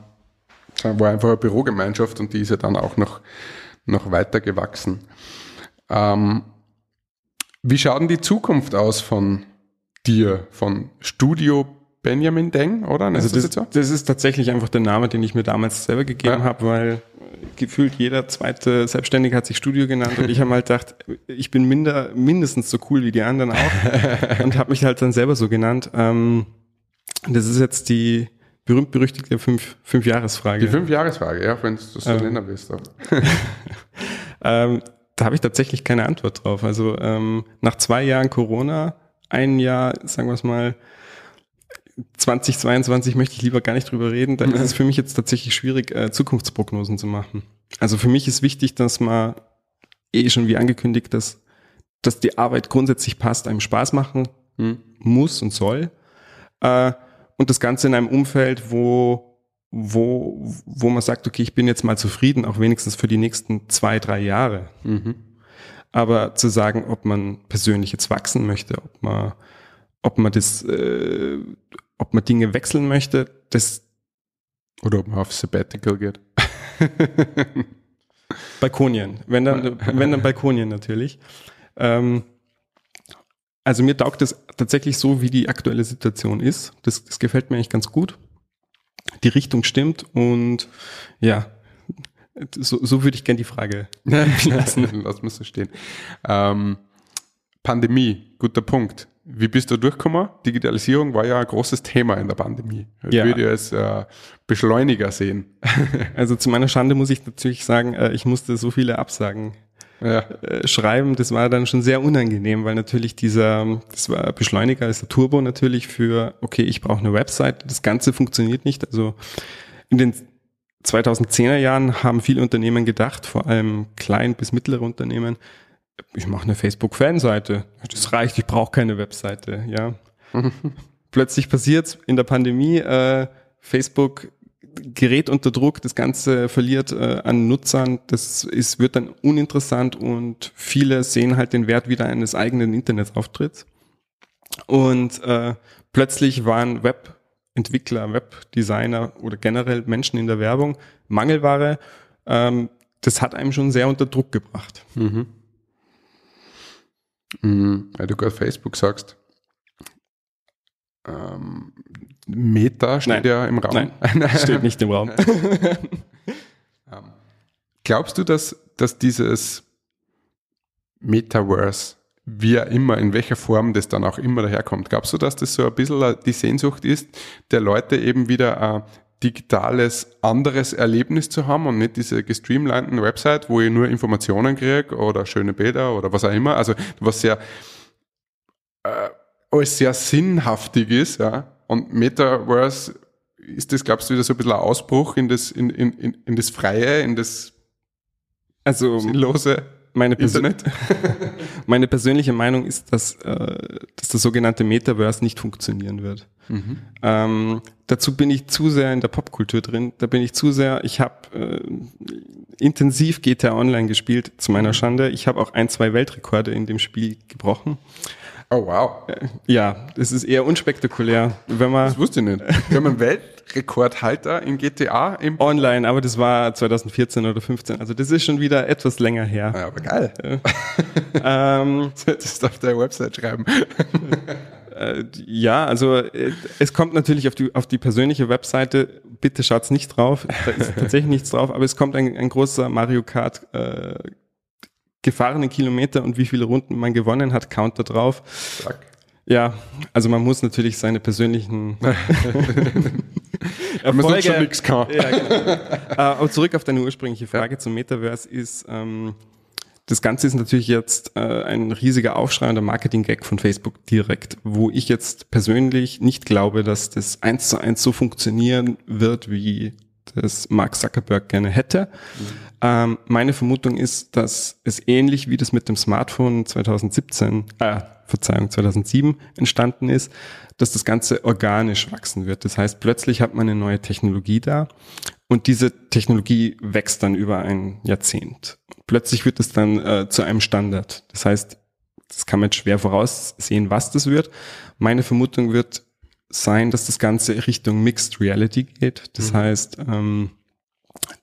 war einfach eine Bürogemeinschaft und die ist ja dann auch noch, noch weiter gewachsen. Ähm, wie schaut denn die Zukunft aus von dir, von Studio Benjamin Deng, oder? Also das, das, so? das, ist tatsächlich einfach der Name, den ich mir damals selber gegeben ja. habe, weil gefühlt jeder zweite Selbstständige hat sich Studio genannt und ich habe halt gedacht, ich bin minder, mindestens so cool wie die anderen auch *laughs* und habe mich halt dann selber so genannt. Ähm, das ist jetzt die berühmt-berüchtigte fünf, fünf Jahresfrage. Die fünf Jahresfrage, ja, wenn du so ähm, nennen willst. *laughs* ähm, da habe ich tatsächlich keine Antwort drauf. Also ähm, nach zwei Jahren Corona, ein Jahr, sagen wir es mal, 2022 möchte ich lieber gar nicht drüber reden. Dann ist es für mich jetzt tatsächlich schwierig, äh, Zukunftsprognosen zu machen. Also für mich ist wichtig, dass man eh schon wie angekündigt, dass, dass die Arbeit grundsätzlich passt, einem Spaß machen hm. muss und soll. Äh, und das Ganze in einem Umfeld, wo wo, wo man sagt, okay, ich bin jetzt mal zufrieden, auch wenigstens für die nächsten zwei, drei Jahre. Aber zu sagen, ob man persönlich jetzt wachsen möchte, ob man, ob man das, äh, ob man Dinge wechseln möchte, das Oder ob man auf Sabbatical geht. *laughs* Balkonien, wenn dann, wenn dann Balkonien natürlich. Ähm, also mir taugt es tatsächlich so, wie die aktuelle Situation ist. Das, das gefällt mir eigentlich ganz gut. Die Richtung stimmt und ja, so, so würde ich gerne die Frage. *laughs* *laughs* Lassen lass mal so stehen. Ähm, Pandemie, guter Punkt. Wie bist du durchgekommen? Digitalisierung war ja ein großes Thema in der Pandemie. Ich Ja. würde als äh, Beschleuniger sehen. *laughs* Also zu meiner Schande muss ich natürlich sagen, äh, ich musste so viele Absagen ja. äh, schreiben. Das war dann schon sehr unangenehm, weil natürlich dieser, das war Beschleuniger, ist der Turbo natürlich für, okay, ich brauche eine Website. Das Ganze funktioniert nicht. Also in den 2010er Jahren haben viele Unternehmen gedacht, vor allem klein bis mittlere Unternehmen, ich mache eine Facebook-Fanseite. Das reicht, ich brauche keine Webseite. Ja. *laughs* Plötzlich passiert's in der Pandemie, äh, Facebook gerät unter Druck, das Ganze verliert äh, an Nutzern, das ist, wird dann uninteressant und viele sehen halt den Wert wieder eines eigenen Internetauftritts. Und äh, plötzlich waren Webentwickler, Webdesigner oder generell Menschen in der Werbung Mangelware. Ähm, das hat einem schon sehr unter Druck gebracht. Mhm. Weil du gerade Facebook sagst. Ähm, Meta steht Nein. ja im Raum. Nein, *laughs* steht nicht im Raum. *laughs* Glaubst du, dass, dass dieses Metaverse, wie auch immer, in welcher Form das dann auch immer daherkommt, glaubst du, dass das so ein bisschen die Sehnsucht ist, der Leute eben wieder ein digitales, anderes Erlebnis zu haben und nicht diese gestreamlinten Website, wo ich nur Informationen kriege oder schöne Bilder oder was auch immer, also was sehr äh, alles sehr sinnhaftig ist, ja. Und Metaverse ist das, glaubst du, wieder so ein bisschen ein Ausbruch in das, in, in, in, in das Freie, in das Also sinnlose meine, Persön Internet? *laughs* meine persönliche Meinung ist, dass, äh, dass das sogenannte Metaverse nicht funktionieren wird. Ähm, dazu bin ich zu sehr in der Popkultur drin. Da bin ich zu sehr, ich habe äh, intensiv GTA Online gespielt, zu meiner Schande. Ich habe auch ein, zwei Weltrekorde in dem Spiel gebrochen. Oh, wow. Ja, das ist eher unspektakulär, wenn man Das wusste ich nicht. Wir haben einen Weltrekordhalter in GTA im online, aber das war 2014 oder 15, also das ist schon wieder etwas länger her. ja, aber geil. Ähm, *laughs* Das auf der Website schreiben. *laughs* Äh, ja, also äh, es kommt natürlich auf die, auf die persönliche Webseite, bitte schaut's nicht drauf, da ist tatsächlich nichts drauf, aber es kommt ein, ein großer Mario Kart äh, gefahrene Kilometer und wie viele Runden man gewonnen hat, Counter drauf. Zack. Ja, also man muss natürlich seine persönlichen *laughs* sonst schon nichts kann. Ja, genau. *laughs* äh, aber zurück auf deine ursprüngliche Frage zum Metaverse ist, ähm, das Ganze ist natürlich jetzt äh, ein riesiger Aufschrei und der Marketing-Gag von Facebook direkt, wo ich jetzt persönlich nicht glaube, dass das eins zu eins so funktionieren wird, wie das Mark Zuckerberg gerne hätte. Ähm, meine Vermutung ist, dass es ähnlich wie das mit dem Smartphone 2017, äh, Verzeihung, 2007 entstanden ist, dass das Ganze organisch wachsen wird. Das heißt, plötzlich hat man eine neue Technologie da und diese Technologie wächst dann über ein Jahrzehnt. Plötzlich wird es dann äh, zu einem Standard. Das heißt, das kann man jetzt schwer voraussehen, was das wird. Meine Vermutung wird sein, dass das Ganze Richtung Mixed Reality geht. Das heißt, ähm,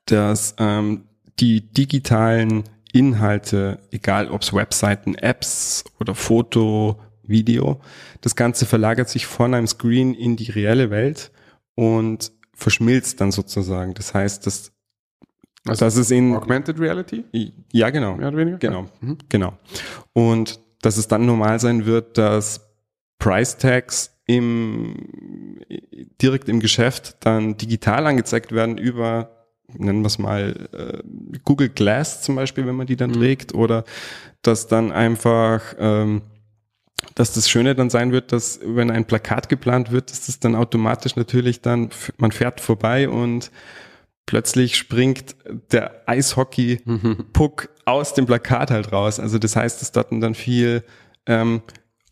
dass ähm, die digitalen Inhalte, egal ob es Webseiten, Apps oder Foto, Video, das Ganze verlagert sich von einem Screen in die reelle Welt und verschmilzt dann sozusagen. Das heißt, dass, Also dass es in Augmented Reality? ja genau Mehr oder weniger? Genau, genau. Und dass es dann normal sein wird, dass Price Tags im, direkt im Geschäft dann digital angezeigt werden über, nennen wir es mal, äh, Google Glass zum Beispiel, wenn man die dann trägt, oder dass dann einfach, ähm, dass das Schöne dann sein wird, dass wenn ein Plakat geplant wird, dass das dann automatisch natürlich dann, man fährt vorbei und plötzlich springt der Eishockey-Puck *laughs* aus dem Plakat halt raus. Also das heißt, dass dort dann viel ähm,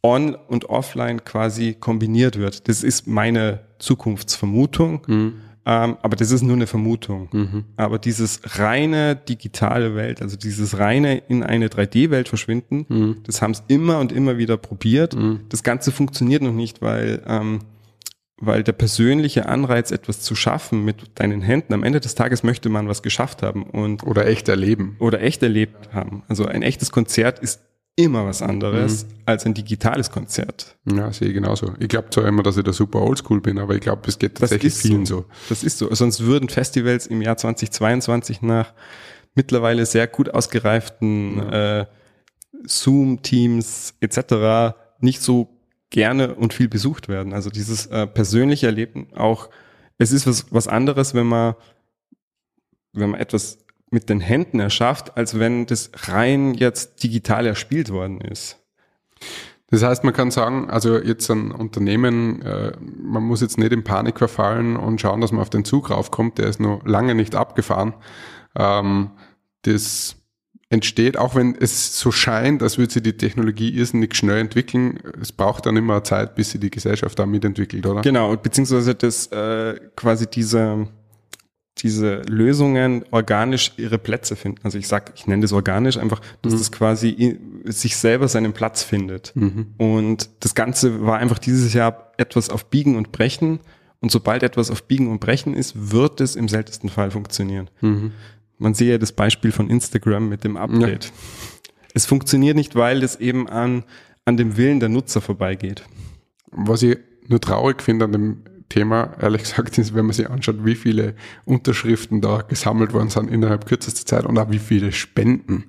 on und offline quasi kombiniert wird. Das ist meine Zukunftsvermutung. Ähm, aber das ist nur eine Vermutung. Aber dieses reine digitale Welt, also dieses reine in eine 3D-Welt verschwinden, das haben es immer und immer wieder probiert. Das Ganze funktioniert noch nicht, weil ähm, weil der persönliche Anreiz, etwas zu schaffen mit deinen Händen, am Ende des Tages möchte man was geschafft haben und Oder echt erleben. oder echt erlebt haben. Also ein echtes Konzert ist immer was anderes als ein digitales Konzert. Ja, sehe ich genauso. Ich glaube zwar immer, dass ich da super oldschool bin, aber ich glaube, es geht tatsächlich vielen so. Das ist so. Sonst würden Festivals im Jahr 2022 nach mittlerweile sehr gut ausgereiften äh, Zoom-Teams etc. nicht so gerne und viel besucht werden. Also dieses äh, persönliche Erleben auch, es ist was, was anderes, wenn man, wenn man etwas mit den Händen erschafft, als wenn das rein jetzt digital erspielt worden ist. Das heißt, man kann sagen, also jetzt ein Unternehmen, äh, man muss jetzt nicht in Panik verfallen und schauen, dass man auf den Zug raufkommt, der ist noch lange nicht abgefahren. Ähm, das entsteht, auch wenn es so scheint, als würde sich die Technologie irrsinnig schnell entwickeln, es braucht dann immer Zeit, bis sich die Gesellschaft da mitentwickelt, oder? Genau, beziehungsweise das äh, quasi diese, diese Lösungen organisch ihre Plätze finden. Also ich sag, ich nenne das organisch einfach, dass das quasi sich selber seinen Platz findet. Und das Ganze war einfach dieses Jahr etwas auf Biegen und Brechen. Und sobald etwas auf Biegen und Brechen ist, wird es im seltensten Fall funktionieren. Man sehe ja das Beispiel von Instagram mit dem Update. Es funktioniert nicht, weil es eben an, an dem Willen der Nutzer vorbeigeht. Was ich nur traurig finde an dem Thema, ehrlich gesagt, ist, wenn man sich anschaut, wie viele Unterschriften da gesammelt worden sind innerhalb kürzester Zeit und auch wie viele Spenden.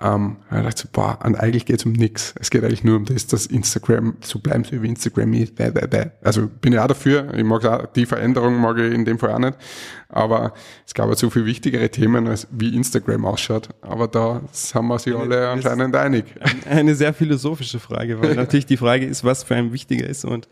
Ähm, ich dachte boah, und eigentlich geht es um nichts. Es geht eigentlich nur um das, dass Instagram so bleiben soll, wie Instagram ist. Bäh, bäh, bäh. Also bin ich auch dafür. Ich mag auch, die Veränderung mag ich in dem Fall auch nicht. Aber es gab halt so viel wichtigere Themen, als wie Instagram ausschaut. Aber da sind wir sich alle anscheinend einig. eine sehr philosophische Frage, weil *laughs* natürlich die Frage ist, was für einen wichtiger ist. Und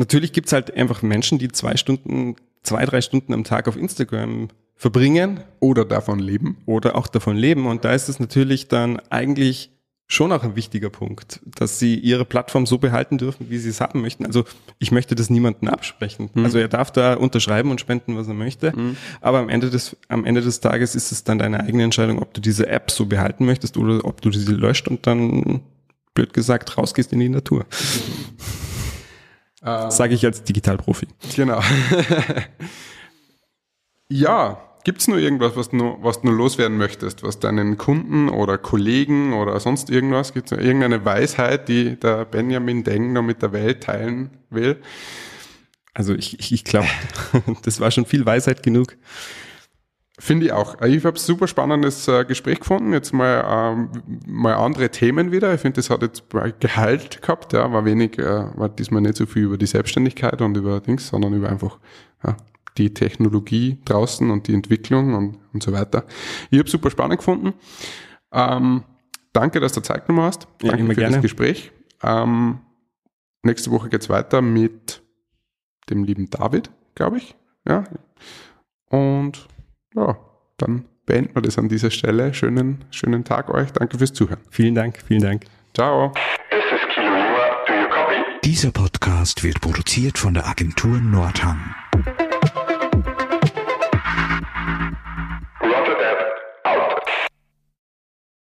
natürlich gibt's halt einfach Menschen, die zwei Stunden, zwei, drei Stunden am Tag auf Instagram verbringen Oder davon leben. oder auch davon leben. Und da ist es natürlich dann eigentlich schon auch ein wichtiger Punkt, dass sie ihre Plattform so behalten dürfen, wie sie es haben möchten. Also ich möchte das niemandem absprechen. Also er darf da unterschreiben und spenden, was er möchte. Aber am Ende des, am Ende des Tages ist es dann deine eigene Entscheidung, ob du diese App so behalten möchtest oder ob du sie löscht und dann, blöd gesagt, rausgehst in die Natur. *laughs* Sage ich als Digitalprofi. Genau. *laughs* ja, gibt's nur irgendwas, was du, was du nur loswerden möchtest, was deinen Kunden oder Kollegen oder sonst irgendwas, gibt's noch irgendeine Weisheit, die der Benjamin Deng noch mit der Welt teilen will? Also ich, ich, ich glaube, *laughs* das war schon viel Weisheit genug. Finde ich auch. Ich habe super spannendes äh, Gespräch gefunden. Jetzt mal, ähm, mal andere Themen wieder. Ich finde, das hat jetzt mal Gehalt gehabt. Ja, war wenig, äh, war diesmal nicht so viel über die Selbstständigkeit und über Dings, sondern über einfach ja, die Technologie draußen und die Entwicklung und, und so weiter. Ich habe super spannend gefunden. Ähm, danke, dass du Zeit genommen hast. Ja, Danke immer für gerne. das Gespräch. Ähm, nächste Woche geht's weiter mit dem lieben David, glaube ich. Ja. Und ja, dann beenden wir das an dieser Stelle. Schönen, schönen Tag euch. Danke fürs Zuhören. Vielen Dank, vielen Dank. Ciao. Dieser Podcast wird produziert von der Agentur Nordhang.